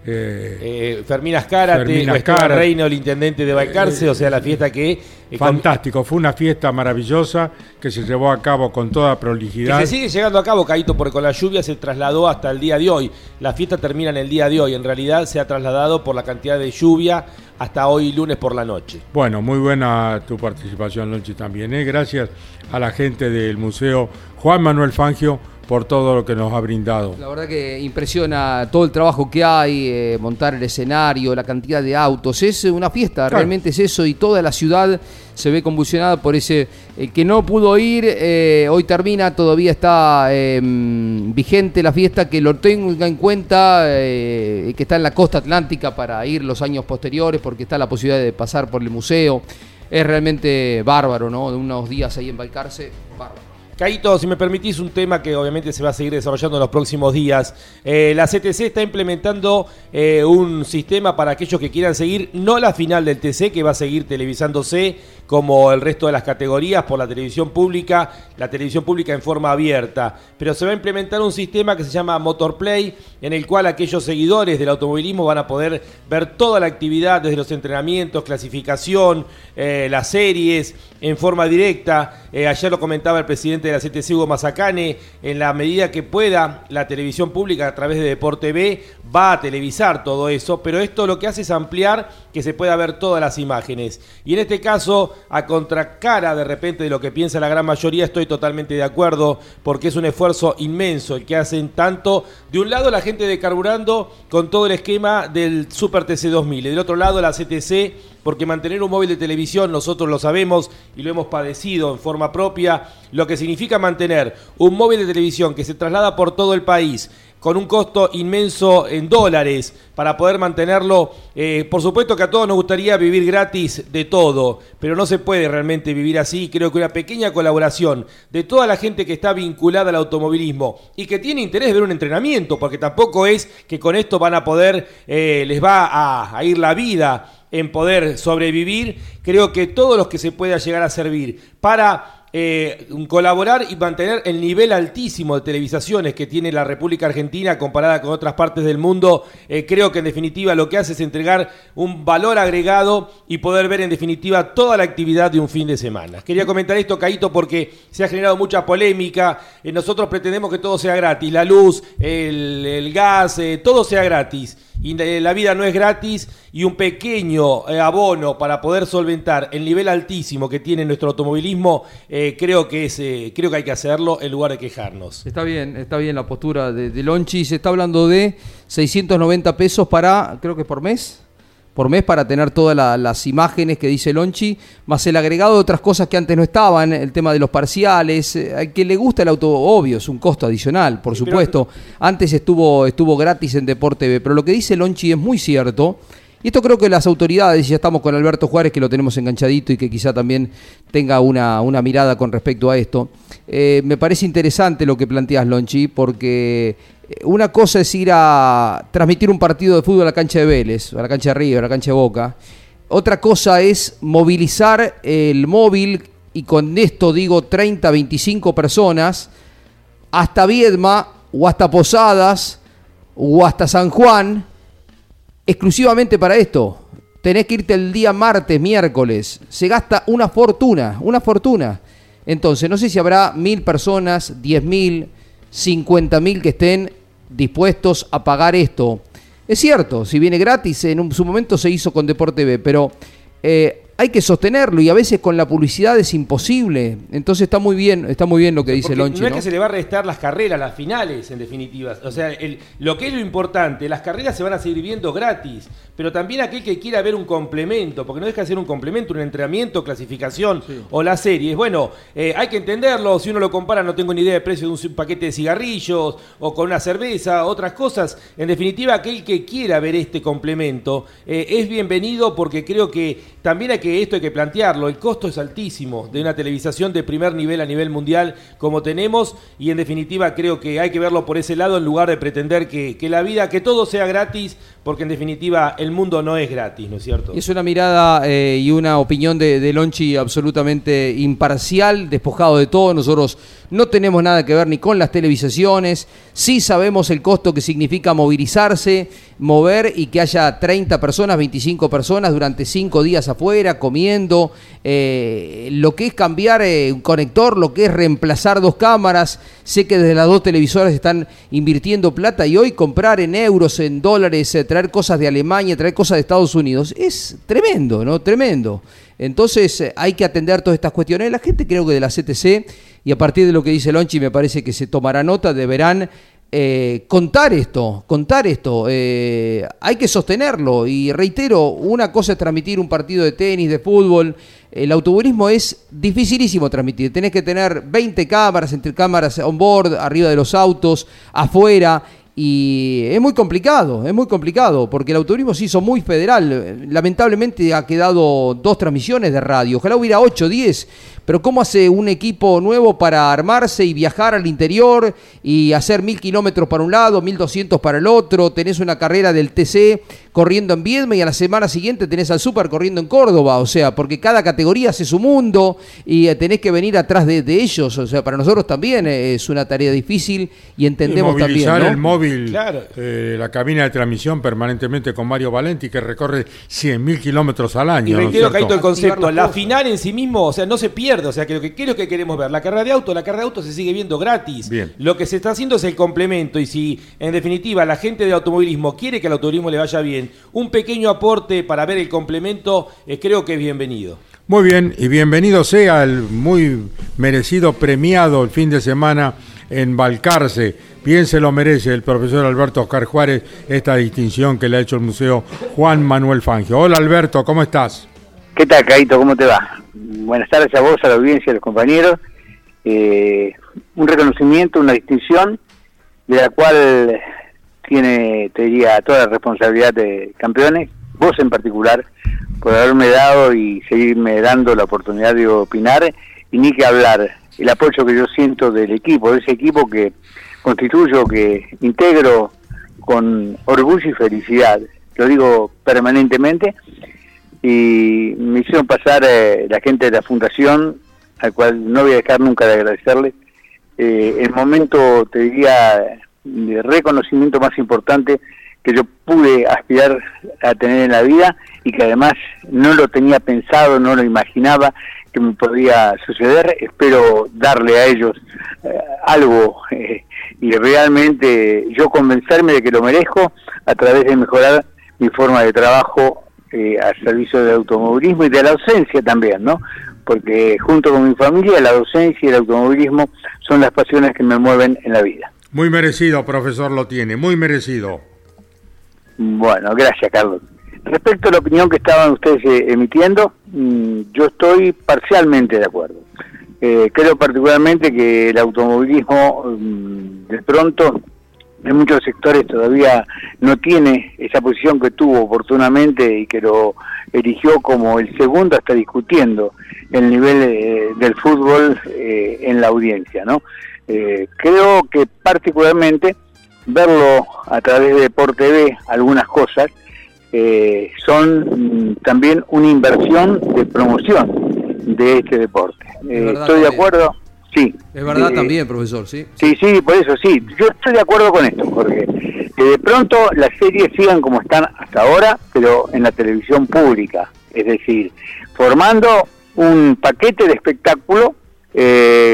eh, Eh, Fermín Azcárate. Reino, el intendente de Balcarce, o sea, la fiesta que... Fantástico, fue una fiesta maravillosa que se llevó a cabo con toda Que prolijidad. se sigue llegando a cabo, Caito, porque con la lluvia se trasladó hasta el día de hoy. La fiesta termina en el día de hoy. En realidad se ha trasladado por la cantidad de lluvia hasta hoy lunes por la noche. Bueno, muy buena tu participación, Lonchi, también. ¿eh? Gracias a la gente del Museo Juan Manuel Fangio por todo lo que nos ha brindado. La verdad que impresiona todo el trabajo que hay, eh, montar el escenario, la cantidad de autos. Es una fiesta, Claro. realmente es eso y toda la ciudad se ve convulsionada por ese el que no pudo ir. eh, hoy termina, todavía está eh, vigente la fiesta, que lo tenga en cuenta, eh, que está en la costa atlántica para ir los años posteriores, porque está la posibilidad de pasar por el museo. Es realmente bárbaro, ¿no? De unos días ahí en Balcarce, bárbaro. Caito, si me permitís un tema que obviamente se va a seguir desarrollando en los próximos días. Eh, la CTC está implementando eh, un sistema para aquellos que quieran seguir, no la final del TC, que va a seguir televisándose como el resto de las categorías por la televisión pública, la televisión pública en forma abierta, pero se va a implementar un sistema que se llama Motorplay, en el cual aquellos seguidores del automovilismo van a poder ver toda la actividad desde los entrenamientos, clasificación, eh, las series, en forma directa. Eh, ayer lo comentaba el presidente de la CTC, Hugo Mazacane, en la medida que pueda, la televisión pública a través de Deporte B va a televisar todo eso, pero esto lo que hace es ampliar que se pueda ver todas las imágenes. Y en este caso, a contracara de repente de lo que piensa la gran mayoría, estoy totalmente de acuerdo, porque es un esfuerzo inmenso el que hacen tanto, de un lado la gente de Carburando con todo el esquema del Super TC 2000, y del otro lado la CTC porque mantener un móvil de televisión nosotros lo sabemos y lo hemos padecido en forma propia, lo que significa mantener un móvil de televisión que se traslada por todo el país con un costo inmenso en dólares para poder mantenerlo. Eh, por supuesto que a todos nos gustaría vivir gratis de todo, pero no se puede realmente vivir así. Creo que una pequeña colaboración de toda la gente que está vinculada al automovilismo y que tiene interés de ver un entrenamiento, porque tampoco es que con esto van a poder, eh, les va a, a ir la vida en poder sobrevivir, creo que todos los que se pueda llegar a servir para eh, colaborar y mantener el nivel altísimo de televisaciones que tiene la República Argentina comparada con otras partes del mundo, eh, creo que en definitiva lo que hace es entregar un valor agregado y poder ver en definitiva toda la actividad de un fin de semana. Quería comentar esto, Caito, porque se ha generado mucha polémica. Eh, nosotros pretendemos que todo sea gratis, la luz, el, gas, eh, todo sea gratis. La vida no es gratis y un pequeño eh, abono para poder solventar el nivel altísimo que tiene nuestro automovilismo, eh, creo, que es, creo que hay que hacerlo en lugar de quejarnos. Está bien, está bien la postura de, de Lonchi. Se está hablando de 690 pesos para, creo que por mes por mes para tener todas las imágenes que dice Lonchi, más el agregado de otras cosas que antes no estaban, el tema de los parciales, eh, al que le gusta el auto, obvio, es un costo adicional, por supuesto. Antes estuvo, estuvo gratis en Deporte B, pero lo que dice Lonchi es muy cierto. Y esto creo que las autoridades, ya estamos con Alberto Juárez, que lo tenemos enganchadito y que quizá también tenga una, una mirada con respecto a esto. Eh, me parece interesante lo que planteas, Lonchi, porque una cosa es ir a transmitir un partido de fútbol a la cancha de Vélez, a la cancha de Río, a la cancha de Boca. Otra cosa es movilizar el móvil, y con esto digo 30, 25 personas, hasta Viedma o hasta Posadas o hasta San Juan, exclusivamente para esto. Tenés que irte el día martes, miércoles. Se gasta una fortuna, una fortuna. Entonces, no sé si habrá mil personas, diez mil, 50.000 que estén dispuestos a pagar esto. Es cierto, si viene gratis, en su momento se hizo con Deporte B, pero eh, hay que sostenerlo y a veces con la publicidad es imposible. Entonces está muy bien, está muy bien lo que dice Lonchi. No, es que se le va a restar las carreras, las finales, en definitiva. O sea, lo que es lo importante, las carreras se van a seguir viendo gratis, pero también aquel que quiera ver un complemento, porque no deja de ser un complemento, un entrenamiento, clasificación o la serie. Bueno, eh, hay que entenderlo. Si uno lo compara, no tengo ni idea de precio de un paquete de cigarrillos o con una cerveza, otras cosas. En definitiva, aquel que quiera ver este complemento eh, es bienvenido porque creo que también hay que esto hay que plantearlo, el costo es altísimo de una televisación de primer nivel a nivel mundial como tenemos y en definitiva creo que hay que verlo por ese lado en lugar de pretender que, la vida, que todo sea gratis, porque en definitiva el mundo no es gratis, ¿no es cierto? Es una mirada eh, y una opinión de, de Lonchi absolutamente imparcial, despojado de todo, nosotros no tenemos nada que ver ni con las televisaciones, sí sabemos el costo que significa movilizarse, mover y que haya 30 personas, 25 personas durante 5 días afuera, comiendo, eh, lo que es cambiar eh, un conector, lo que es reemplazar dos cámaras, sé que desde las dos televisoras están invirtiendo plata y hoy comprar en euros, en dólares, eh, traer cosas de Alemania, traer cosas de Estados Unidos, es tremendo, ¿no? Tremendo. Entonces hay que atender todas estas cuestiones. La gente creo que de la CTC y a partir de lo que dice Lonchi me parece que se tomará nota, deberán eh, contar esto, contar esto, eh, hay que sostenerlo. Y reitero, una cosa es transmitir un partido de tenis, de fútbol, el automovilismo es dificilísimo transmitir, tenés que tener 20 cámaras, entre cámaras on board, arriba de los autos, afuera, y es muy complicado, es muy complicado, porque el autorismo se hizo muy federal. Lamentablemente ha quedado dos transmisiones de radio. Ojalá hubiera 8, 10. Pero ¿cómo hace un equipo nuevo para armarse y viajar al interior y hacer mil kilómetros para un lado, mil doscientos para el otro? Tenés una carrera del TC corriendo en Viedma y a la semana siguiente tenés al Super corriendo en Córdoba. O sea, porque cada categoría hace su mundo y eh, tenés que venir atrás de, ellos. O sea, para nosotros también es una tarea difícil y entendemos también. ¿no? el móvil, claro. Eh, la cabina de transmisión permanentemente con Mario Valenti que recorre mil kilómetros al año. Y reitero, ¿no el concepto. La final en sí mismo, o sea, no se pierde o sea, que lo que, ¿qué es lo que queremos ver? La carrera de auto, la carrera de auto se sigue viendo gratis. Lo que se está haciendo es el complemento y si en definitiva la gente del automovilismo quiere que al automovilismo le vaya bien, un pequeño aporte para ver el complemento eh, creo que es bienvenido. Muy bien, y bienvenido sea el muy merecido premiado el fin de semana en Balcarce. Bien se lo merece el profesor Alberto Oscar Juárez esta distinción que le ha hecho el Museo Juan Manuel Fangio. Hola Alberto, ¿cómo estás? ¿Qué tal, Caito? ¿Cómo te va? Buenas tardes a vos, a la audiencia, a los compañeros. Eh, un reconocimiento, una distinción, de la cual tiene, te diría, toda la responsabilidad de campeones, vos en particular, por haberme dado y seguirme dando la oportunidad de opinar, y ni que hablar, el apoyo que yo siento del equipo, de ese equipo que constituyo, que integro con orgullo y felicidad, lo digo permanentemente, y me hicieron pasar eh, la gente de la fundación, al cual no voy a dejar nunca de agradecerle, eh, el momento, te diría, de reconocimiento más importante que yo pude aspirar a tener en la vida y que además no lo tenía pensado, no lo imaginaba, que me podía suceder. Espero darle a ellos eh, algo eh, y realmente yo convencerme de que lo merezco a través de mejorar mi forma de trabajo eh, al servicio del automovilismo y de la docencia también, ¿no? Porque junto con mi familia, la docencia y el automovilismo son las pasiones que me mueven en la vida. Muy merecido, profesor, lo tiene, muy merecido. Bueno, gracias, Carlos. Respecto a la opinión que estaban ustedes eh, emitiendo, mm, yo estoy parcialmente de acuerdo. Eh, creo particularmente que el automovilismo mm, de pronto en muchos sectores todavía no tiene esa posición que tuvo oportunamente y que lo eligió como el segundo hasta discutiendo el nivel eh, del fútbol en la audiencia, ¿no? creo que particularmente verlo a través de Deporte TV algunas cosas eh, son mm, también una inversión de promoción de este deporte. Eh, estoy de acuerdo, sí. Es verdad eh, también, profesor, sí. Sí, sí, por eso sí. Yo estoy de acuerdo con esto, Jorge. Que de pronto las series sigan como están hasta ahora, pero en la televisión pública. Es decir, formando un paquete de espectáculo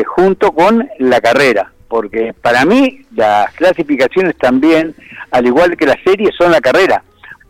junto con la carrera. Porque para mí las clasificaciones también, al igual que las series, son la carrera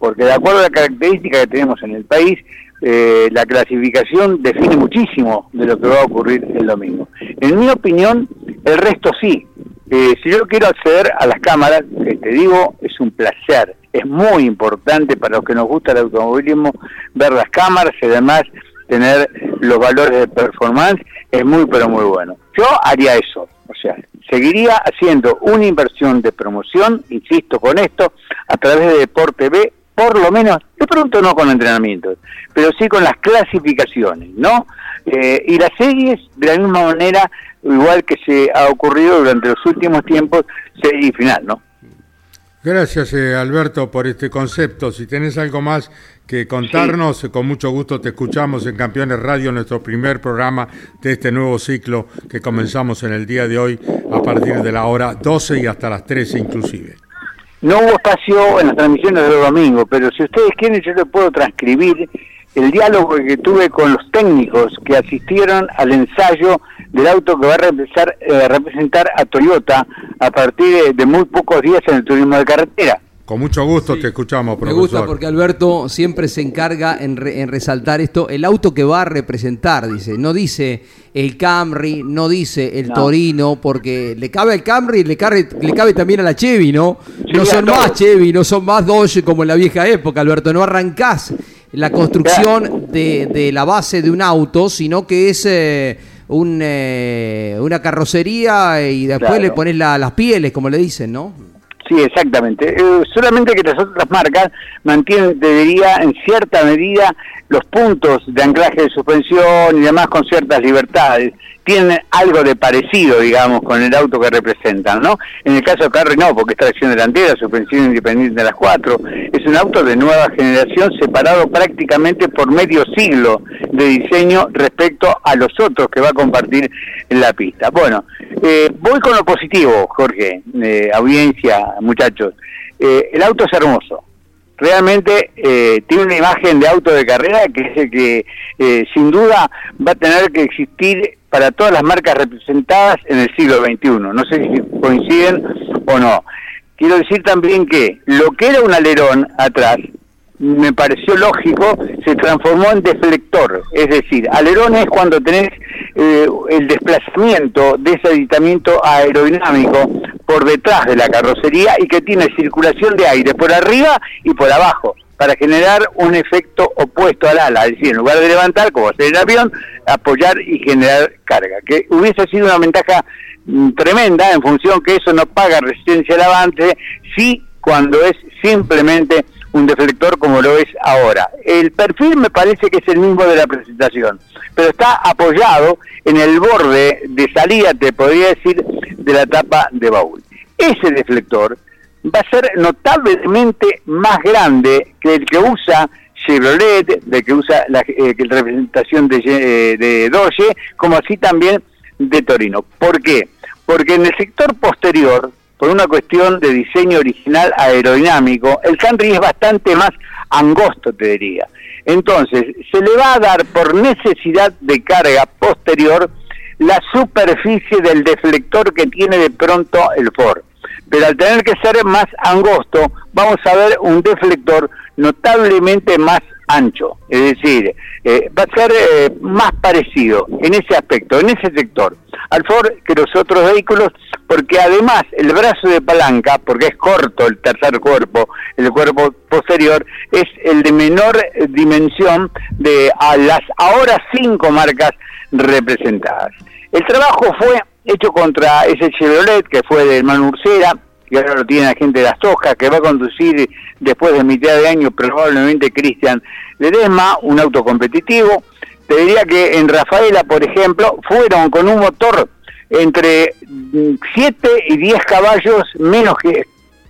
porque de acuerdo a la característica que tenemos en el país, eh, la clasificación define muchísimo de lo que va a ocurrir el domingo. En mi opinión, el resto sí. Eh, si yo quiero acceder a las cámaras, que te digo, es un placer. Es muy importante para los que nos gusta el automovilismo ver las cámaras y además tener los valores de performance. Es muy, pero muy bueno. Yo haría eso. O sea, seguiría haciendo una inversión de promoción, insisto con esto, a través de Deporte B por lo menos, de pronto no con entrenamientos, pero sí con las clasificaciones, ¿no? Eh, y las series, de la misma manera, igual que se ha ocurrido durante los últimos tiempos, serie y final, ¿no? Gracias, eh, Alberto, por este concepto. Si tenés algo más que contarnos, con mucho gusto te escuchamos en Campeones Radio, nuestro primer programa de este nuevo ciclo que comenzamos en el día de hoy a partir de la hora 12 y hasta las 13 inclusive. No hubo espacio en las transmisiones del domingo, pero si ustedes quieren yo les puedo transcribir el diálogo que tuve con los técnicos que asistieron al ensayo del auto que va a representar, eh, representar a Toyota a partir de, muy pocos días en el turismo de carretera. Con mucho gusto te escuchamos, profesor. Me gusta porque Alberto siempre se encarga en, resaltar esto, el auto que va a representar, dice. No dice el Camry, no dice el Torino, porque le cabe al Camry y le cabe, le cabe también a la Chevy, ¿no? no son más Chevy, no son más Dodge como en la vieja época, Alberto. No arrancás la construcción de, la base de un auto, sino que es... Eh, un, eh, una carrocería y después le pones las pieles, como le dicen, ¿no? Sí, exactamente. Eh, solamente que las otras marcas mantienen, debería, en cierta medida, los puntos de anclaje de suspensión y demás con ciertas libertades tienen algo de parecido, digamos, con el auto que representan, ¿no? En el caso de Carry no, porque es tracción delantera, suspensión independiente de las cuatro. Es un auto de nueva generación separado prácticamente por medio siglo de diseño respecto a los otros que va a compartir en la pista. Bueno, eh, voy con lo positivo, Jorge, eh, audiencia, muchachos. Eh, el auto es hermoso realmente eh, tiene una imagen de auto de carrera que es el que eh, sin duda va a tener que existir para todas las marcas representadas en el siglo XXI. No sé si coinciden o no. Quiero decir también que lo que era un alerón atrás, me pareció lógico, se transformó en deflector. Es decir, alerón es cuando tenés eh, el desplazamiento de ese aditamiento aerodinámico por detrás de la carrocería y que tiene circulación de aire por arriba y por abajo para generar un efecto opuesto al ala, es decir, en lugar de levantar, como hacer el avión, apoyar y generar carga, que hubiese sido una ventaja mm, tremenda en función que eso no paga resistencia al avance, sí cuando es simplemente un deflector como lo es ahora. El perfil me parece que es el mismo de la presentación, pero está apoyado en el borde de salida, te podría decir, de la tapa de baúl. Ese deflector va a ser notablemente más grande que el que usa Chevrolet, de que usa la, eh, representación de, eh, de Doge, como así también de Torino. ¿Por qué? Porque en el sector posterior por una cuestión de diseño original aerodinámico, el Camry es bastante más angosto, te diría. Entonces, se le va a dar por necesidad de carga posterior la superficie del deflector que tiene de pronto el Ford. Pero al tener que ser más angosto, vamos a ver un deflector notablemente más ancho, es decir, eh, va a ser eh, más parecido en ese aspecto, en ese sector, al Ford que los otros vehículos, porque además el brazo de palanca, porque es corto el tercer cuerpo, el cuerpo posterior, es el de menor dimensión de a las ahora cinco marcas representadas. El trabajo fue hecho contra ese Chevrolet que fue de Manu Ursera, que ahora lo tiene la gente de las Toscas, que va a conducir después de mitad de año probablemente Cristian Ledesma, un auto competitivo. Te diría que en Rafaela, por ejemplo, fueron con un motor entre 7 y 10 caballos menos que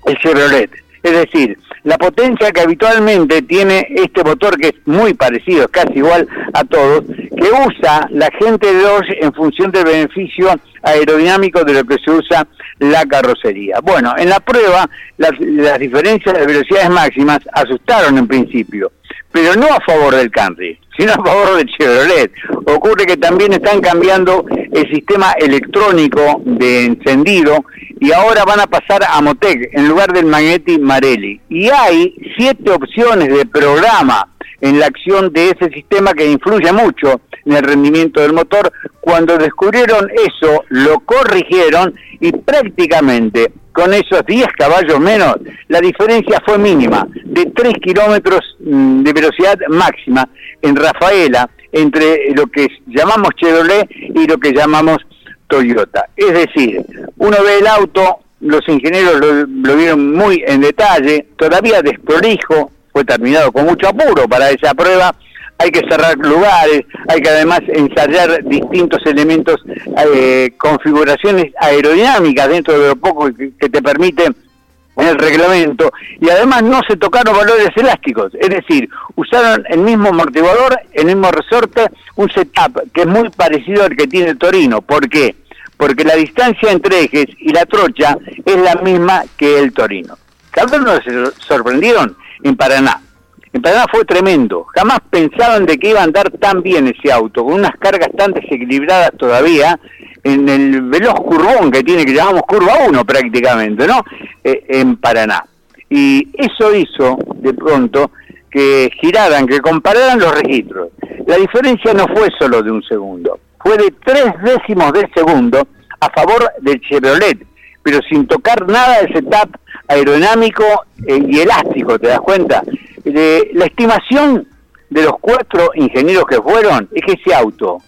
el Chevrolet. Es decir, la potencia que habitualmente tiene este motor, que es muy parecido, es casi igual a todos, que usa la gente de Dodge en función del beneficio aerodinámico de lo que se usa la carrocería. Bueno, en la prueba las, las diferencias de velocidades máximas asustaron en principio, pero no a favor del Camry, sino a favor del Chevrolet. Ocurre que también están cambiando el sistema electrónico de encendido y ahora van a pasar a Motec en lugar del Magneti Marelli. Y hay siete opciones de programa en la acción de ese sistema que influye mucho en el rendimiento del motor. Cuando descubrieron eso, lo corrigieron y prácticamente con esos 10 caballos menos, la diferencia fue mínima, de 3 kilómetros mm, de velocidad máxima en Rafaela, entre lo que llamamos Chevrolet y lo que llamamos Toyota. Es decir, uno ve el auto, los ingenieros lo, lo vieron muy en detalle, todavía desprolijo, fue terminado con mucho apuro para esa prueba, hay que cerrar lugares, hay que además ensayar distintos elementos, eh, configuraciones aerodinámicas dentro de lo poco que, te permite el reglamento y además no se tocaron valores elásticos, es decir, usaron el mismo amortiguador, el mismo resorte, un setup que es muy parecido al que tiene Torino. ¿Por qué? Porque la distancia entre ejes y la trocha es la misma que el Torino. ¿Cuándo se sorprendieron? En Paraná. En Paraná fue tremendo. Jamás pensaban de que iba a andar tan bien ese auto, con unas cargas tan desequilibradas todavía, en el veloz curvón que tiene, que llamamos curva 1 prácticamente, ¿no? Eh, en Paraná. Y eso hizo, de pronto, que giraran, que compararan los registros. La diferencia no fue solo de un segundo, fue de tres décimos de segundo a favor del Chevrolet, pero sin tocar nada de setup aerodinámico eh, y elástico, ¿te das cuenta? De, la estimación de los cuatro ingenieros que fueron es que ese auto,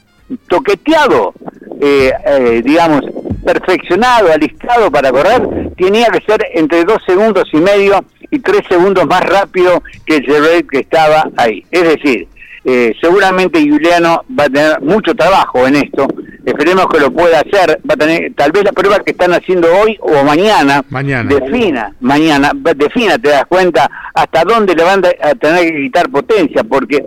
toqueteado, eh, eh, digamos, perfeccionado, alistado para correr, tenía que ser entre dos segundos y medio y tres segundos más rápido que el Chevrolet que estaba ahí. Es decir, eh, seguramente Juliano va a tener mucho trabajo en esto. Esperemos que lo pueda hacer. Va a tener, tal vez la prueba que están haciendo hoy o mañana, Mañana. defina, mañana, defina, te das cuenta hasta dónde le van a tener que quitar potencia, porque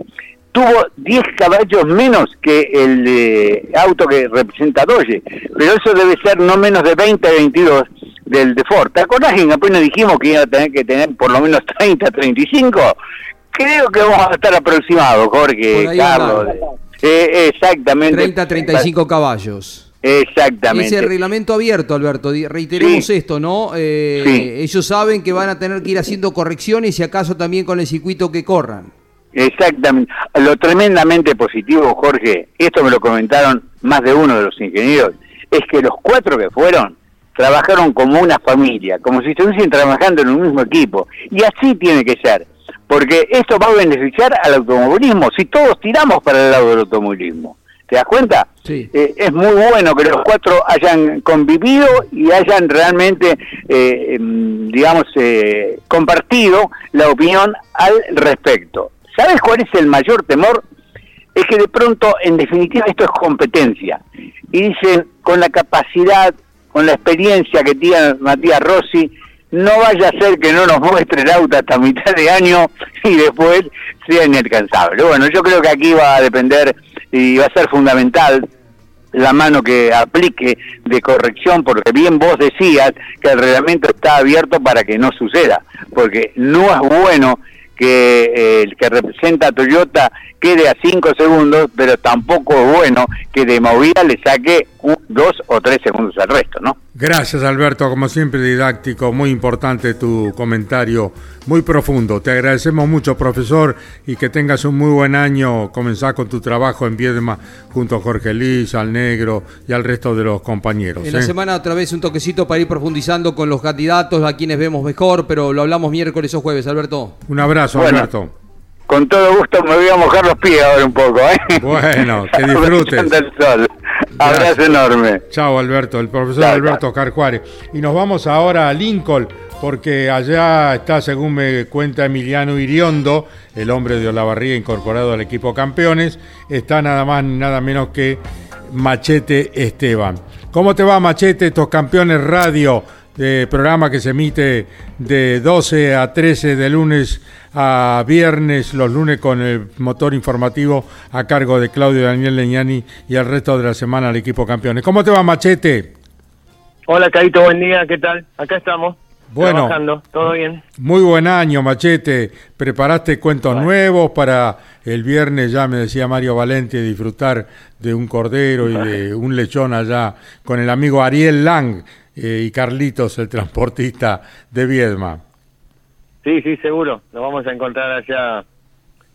tuvo 10 caballos menos que el eh, auto que representa Doge, pero eso debe ser no menos de 20, 22 del de Ford. ¿Te acordás que apenas dijimos que iba a tener que tener por lo menos 30, 35? Creo que vamos a estar aproximados, Jorge, Carlos. Eh, exactamente. 30, 35 caballos. Exactamente. Ese reglamento abierto, Alberto. Reiteremos Sí. esto, ¿no? Eh, Sí. Ellos saben que van a tener que ir haciendo correcciones y acaso también con el circuito que corran. Exactamente. Lo tremendamente positivo, Jorge, esto me lo comentaron más de uno de los ingenieros, es que los cuatro que fueron trabajaron como una familia, como si estuviesen trabajando en un mismo equipo. Y así tiene que ser, porque esto va a beneficiar al automovilismo, si todos tiramos para el lado del automovilismo. ¿Te das cuenta? Sí. Eh, es muy bueno que los cuatro hayan convivido y hayan realmente, eh, em, digamos, eh, compartido la opinión al respecto. ¿Sabes cuál es el mayor temor? Es que de pronto, en definitiva, esto es competencia. Y dicen, con la capacidad, con la experiencia que tiene Matías Rossi, no vaya a ser que no nos muestre el auto hasta mitad de año y después sea inalcanzable. Bueno, yo creo que aquí va a depender y va a ser fundamental la mano que aplique de corrección, porque bien vos decías que el reglamento está abierto para que no suceda, porque no es bueno que eh, el que representa a Toyota quede a 5 segundos, pero tampoco es bueno que de movida le saque dos o tres segundos al resto, ¿no? Gracias Alberto, como siempre didáctico, muy importante tu comentario, muy profundo. Te agradecemos mucho profesor y que tengas un muy buen año, comenzar con tu trabajo en Viedma junto a Jorge Liz, al Negro y al resto de los compañeros. En la ¿eh? semana otra vez un toquecito para ir profundizando con los candidatos, a quienes vemos mejor, pero lo hablamos miércoles o jueves, Alberto. Un abrazo Bueno. Alberto. Con todo gusto me voy a mojar los pies ahora un poco, ¿eh? Bueno, que disfrutes. El sol. Abrazo Gracias. enorme. Chao Alberto, el profesor Alberto Oscar Juárez. Y nos vamos ahora a Lincoln, porque allá está, según me cuenta Emiliano Iriondo, el hombre de Olavarría incorporado al equipo campeones, está nada más ni nada menos que Machete Esteban. ¿Cómo te va Machete, estos campeones radio? programa que se emite de 12 a 13 de lunes a viernes, los lunes con el motor informativo a cargo de Claudio Daniel Leñani y el resto de la semana al equipo campeones. ¿Cómo te va, Machete? Hola, Caito, buen día, ¿qué tal? Acá estamos. Bueno. Trabajando, todo bien. Muy buen año, Machete. ¿Preparaste cuentos nuevos para el viernes, ya me decía Mario Valente, disfrutar de un cordero y de un lechón allá con el amigo Ariel Lang eh, y Carlitos, el transportista de Viedma? Sí, sí, seguro. Nos vamos a encontrar allá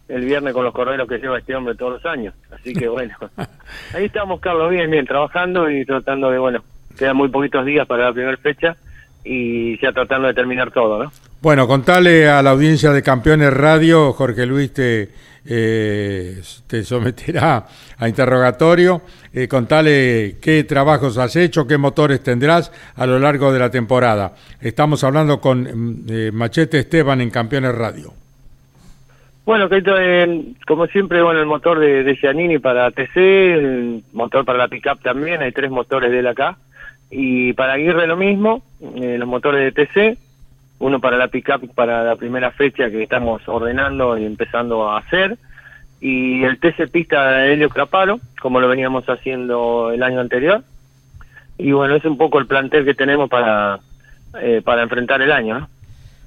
el viernes con los correros que lleva este hombre todos los años. Así que bueno, ahí estamos, Carlos, bien, bien, trabajando y tratando de, bueno, quedan muy poquitos días para la primera fecha y ya tratando de terminar todo, ¿no? Bueno, contale a la audiencia de Campeones Radio, Jorge Luis te, eh, te someterá a interrogatorio. Eh, contale qué trabajos has hecho, qué motores tendrás a lo largo de la temporada. Estamos hablando con mm, eh, Machete Esteban en Campeones Radio. Bueno, eh, como siempre, bueno, el motor de, de Giannini para TC, el motor para la pickup también, hay tres motores de él acá. Y para Aguirre lo mismo, eh, los motores de TC, uno para la pickup para la primera fecha que estamos ordenando y empezando a hacer, y el TC pista de Helio Craparo, como lo veníamos haciendo el año anterior. Y bueno, es un poco el plantel que tenemos para, eh, para enfrentar el año, ¿no?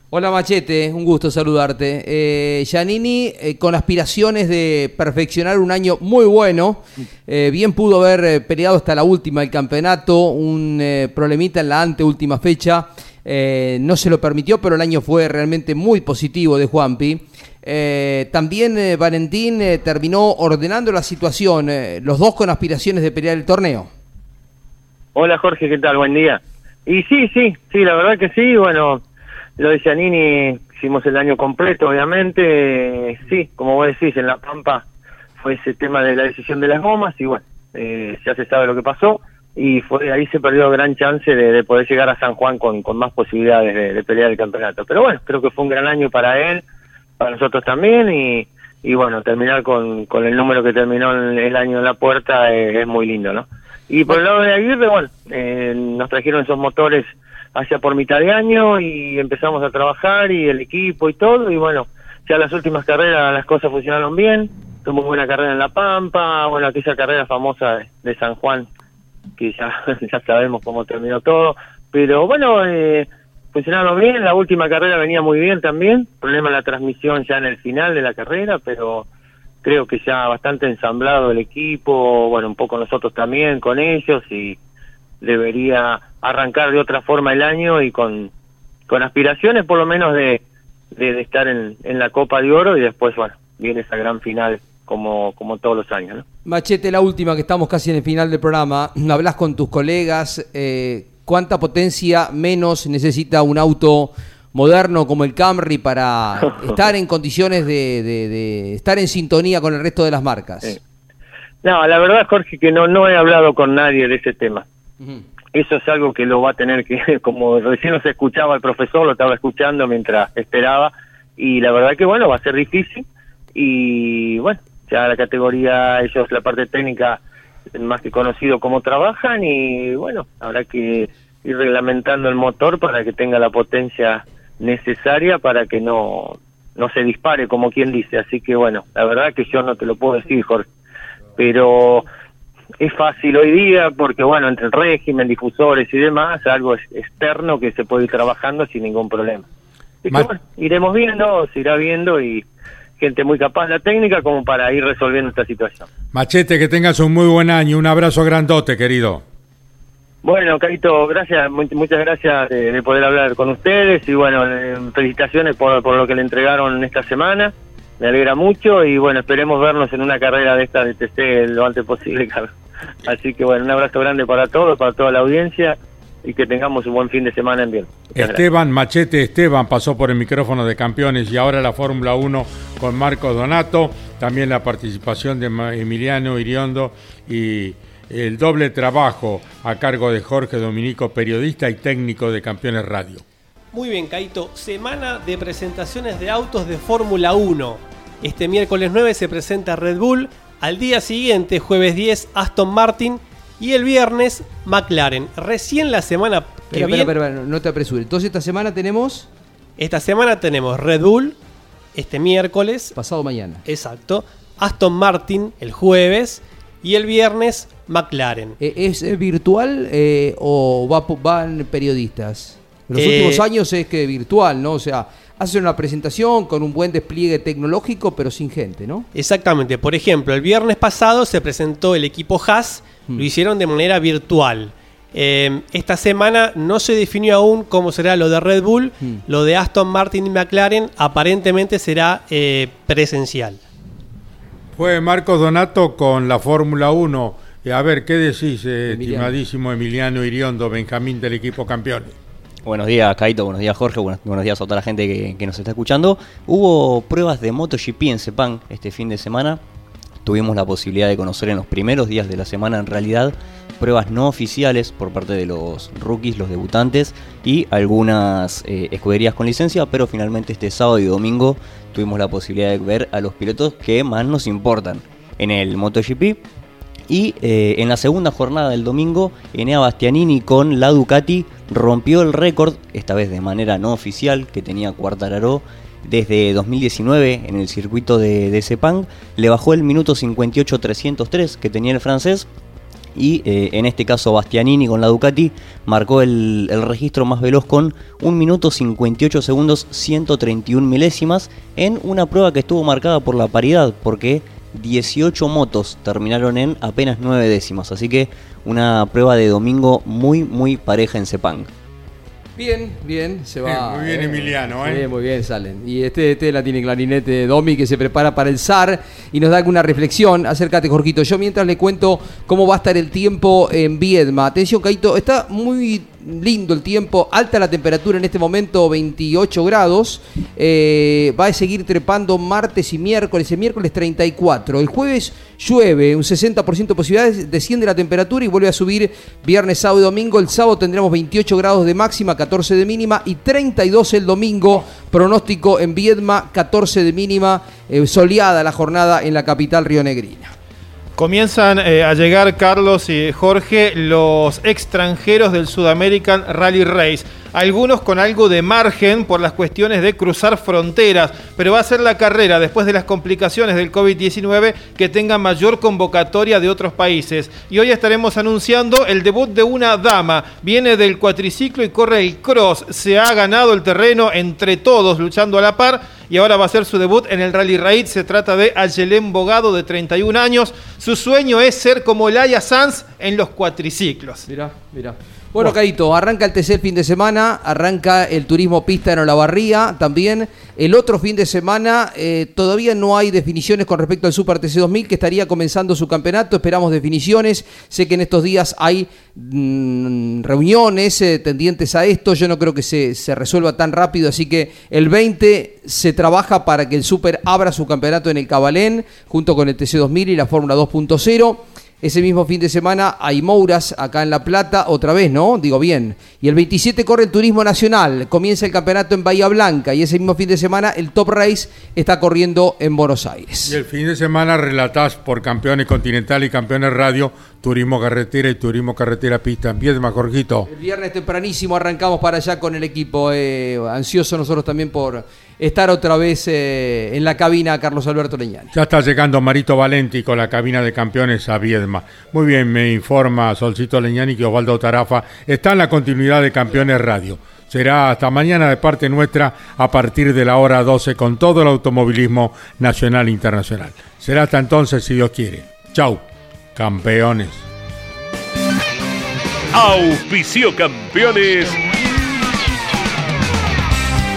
Hola Machete, un gusto saludarte. Eh, Giannini, eh, con aspiraciones de perfeccionar un año muy bueno, eh, bien pudo haber eh, peleado hasta la última del campeonato, un problemita en la anteúltima fecha, no se lo permitió, pero el año fue realmente muy positivo de Juanpi. También Valentín terminó ordenando la situación, los dos con aspiraciones de pelear el torneo. Hola Jorge, ¿qué tal? Buen día. Y sí, sí, sí, la verdad que sí, bueno, lo de Giannini hicimos el año completo, obviamente, sí, como vos decís, en La Pampa fue ese tema de la decisión de las gomas y bueno, eh, ya se sabe lo que pasó y fue ahí se perdió gran chance de, de poder llegar a San Juan con, con más posibilidades de, pelear el campeonato. Pero bueno, creo que fue un gran año para él, para nosotros también y, y bueno, terminar con, con el número que terminó el, año en la puerta eh, es muy lindo, ¿no? Y por el lado de Aguirre, bueno, eh, nos trajeron esos motores hacia por mitad de año y empezamos a trabajar y el equipo y todo y bueno, ya las últimas carreras las cosas funcionaron bien, tuvo buena carrera en La Pampa, bueno, aquella carrera famosa de, de San Juan, que ya, ya sabemos cómo terminó todo, pero bueno, eh, funcionaron bien, la última carrera venía muy bien también, problema la transmisión ya en el final de la carrera, pero creo que ya bastante ensamblado el equipo, bueno, un poco nosotros también con ellos y debería arrancar de otra forma el año y con, con aspiraciones por lo menos de, de, de estar en, en la Copa de Oro y después, bueno, viene esa gran final como, como todos los años, ¿no? Machete, la última, que estamos casi en el final del programa. Hablas con tus colegas. eh, ¿Cuánta potencia menos necesita un auto moderno como el Camry para estar en condiciones de, de- de estar en sintonía con el resto de las marcas? No, la verdad, Jorge, que no, no he hablado con nadie de ese tema. Eso es algo que lo va a tener que, como recién nos escuchaba el profesor, lo estaba escuchando mientras esperaba, y la verdad que bueno, va a ser difícil, y bueno, ya la categoría, ellos, la parte técnica, más que conocido cómo trabajan, y bueno, habrá que ir reglamentando el motor para que tenga la potencia necesaria para que no, no se dispare, como quien dice, así que bueno, la verdad que yo no te lo puedo decir, Jorge, pero es fácil hoy día porque bueno entre el régimen difusores y demás algo es externo que se puede ir trabajando sin ningún problema Así que bueno, iremos viendo, se irá viendo y gente muy capaz en la técnica como para ir resolviendo esta situación. Machete, que tengas un muy buen año. Un abrazo grandote, querido. Bueno, Carito, gracias, muchas gracias de, poder hablar con ustedes y bueno, felicitaciones por, por lo que le entregaron esta semana. Me alegra mucho y bueno, esperemos vernos en una carrera de esta de TC lo antes posible, Carlos. Así que bueno, un abrazo grande para todos, para toda la audiencia y que tengamos un buen fin de semana en bien. Esteban Machete Esteban pasó por el micrófono de campeones y ahora la Fórmula 1 con Marco Donato, también la participación de Emiliano Iriondo y el doble trabajo a cargo de Jorge Dominico, periodista y técnico de Campeones Radio. Muy bien, Caito. Semana de presentaciones de autos de Fórmula 1. Este miércoles 9 se presenta Red Bull. Al día siguiente, jueves 10, Aston Martin. Y el viernes, McLaren. Recién la semana que viene... Espera, no te apresures. Entonces, esta semana tenemos... Esta semana tenemos Red Bull, este miércoles. Pasado mañana. Exacto. Aston Martin el jueves. Y el viernes, McLaren. Eh, ¿Es, virtual eh, o va, van periodistas? En los eh, últimos años es que virtual, ¿no? O sea, hacen una presentación con un buen despliegue tecnológico, pero sin gente, ¿no? Exactamente. Por ejemplo, el viernes pasado se presentó el equipo Haas, lo hmm. hicieron de manera virtual. esta semana no se definió aún cómo será lo de Red Bull, hmm. lo de Aston Martin y McLaren aparentemente será presencial. Fue Marcos Donato con la Fórmula 1 eh, a ver, ¿qué decís, eh, estimadísimo Emiliano Iriondo, Benjamín del equipo campeón? Buenos días, Caito, buenos días, Jorge, buenos, días a toda la gente que, nos está escuchando. Hubo pruebas de MotoGP en Sepang este fin de semana. Tuvimos la posibilidad de conocer en los primeros días de la semana, en realidad, pruebas no oficiales por parte de los rookies, los debutantes y algunas eh, escuderías con licencia, pero finalmente este sábado y domingo tuvimos la posibilidad de ver a los pilotos que más nos importan en el MotoGP y eh, en la segunda jornada del domingo, Enea Bastianini con la Ducati rompió el récord, esta vez de manera no oficial, que tenía Cuartararo desde 2019 en el circuito de, de Sepang. Le bajó el minuto 58-303 que tenía el francés. Y eh, en este caso Bastianini con la Ducati marcó el, el, registro más veloz con 1 minuto 58 segundos 131 milésimas en una prueba que estuvo marcada por la paridad porque 18 motos terminaron en apenas 9 décimas. Así que una prueba de domingo muy, muy pareja en Sepang. Bien, bien, se va. muy bien, Emiliano, ¿eh? muy bien, salen. Y este, este la tiene clarinete Domi que se prepara para el SAR y nos da alguna reflexión. Acércate, Jorquito. Yo mientras le cuento cómo va a estar el tiempo en Viedma. Atención, Caito, está muy lindo el tiempo, alta la temperatura en este momento, 28 grados. Eh, va a seguir trepando martes y miércoles, el miércoles 34. El jueves llueve, un 60% de posibilidades, desciende la temperatura y vuelve a subir viernes, sábado y domingo. El sábado tendremos 28 grados de máxima, 14 de mínima y 32 el domingo. Pronóstico en Viedma, 14 de mínima, eh, soleada la jornada en la capital rionegrina. Comienzan eh, a llegar Carlos y Jorge los extranjeros del Sudamerican Rally Race. Algunos con algo de margen por las cuestiones de cruzar fronteras, pero va a ser la carrera después de las complicaciones del COVID-19 que tenga mayor convocatoria de otros países. Y hoy estaremos anunciando el debut de una dama. Viene del cuatriciclo y corre el cross. Se ha ganado el terreno entre todos luchando a la par y ahora va a ser su debut en el Rally Raid. Se trata de Ayelén Bogado, de 31 años. Su sueño es ser como Laia Sanz en los cuatriciclos. Mira, mira. Bueno, Caito, arranca el TC el fin de semana, arranca el turismo pista en Olavarría también. El otro fin de semana eh, todavía no hay definiciones con respecto al Super TC 2000 que estaría comenzando su campeonato. Esperamos definiciones. Sé que en estos días hay mm, reuniones eh, tendientes a esto. Yo no creo que se, se resuelva tan rápido. Así que el 20 se trabaja para que el Super abra su campeonato en el Cabalén junto con el TC 2000 y la Fórmula 2.0. Ese mismo fin de semana hay Mouras acá en La Plata, otra vez, ¿no? Digo bien. Y el 27 corre el Turismo Nacional, comienza el campeonato en Bahía Blanca y ese mismo fin de semana el Top Race está corriendo en Buenos Aires. Y el fin de semana relatás por campeones continental y campeones radio, Turismo Carretera y Turismo Carretera Pista. Empieza, Jorgito. El viernes tempranísimo arrancamos para allá con el equipo, eh, ansioso nosotros también por estar otra vez eh, en la cabina Carlos Alberto Leñani. Ya está llegando Marito Valenti con la cabina de campeones a Viedma. Muy bien, me informa Solcito Leñani que Osvaldo Tarafa está en la continuidad de Campeones Radio. será hasta mañana de parte nuestra a partir de la hora 12 con todo el automovilismo nacional e internacional. Será hasta entonces si Dios quiere. Chau, campeones. Auspicio campeones.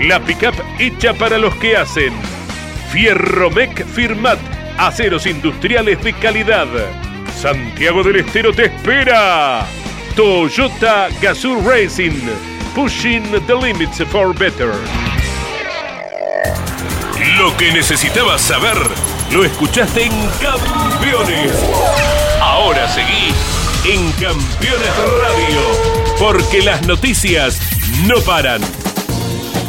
La pickup hecha para los que hacen. Fierromec Firmat. Aceros industriales de calidad. Santiago del Estero te espera. Toyota Gazoo Racing. Pushing the limits for better. Lo que necesitabas saber lo escuchaste en Campeones. Ahora seguí en Campeones Radio, porque las noticias no paran.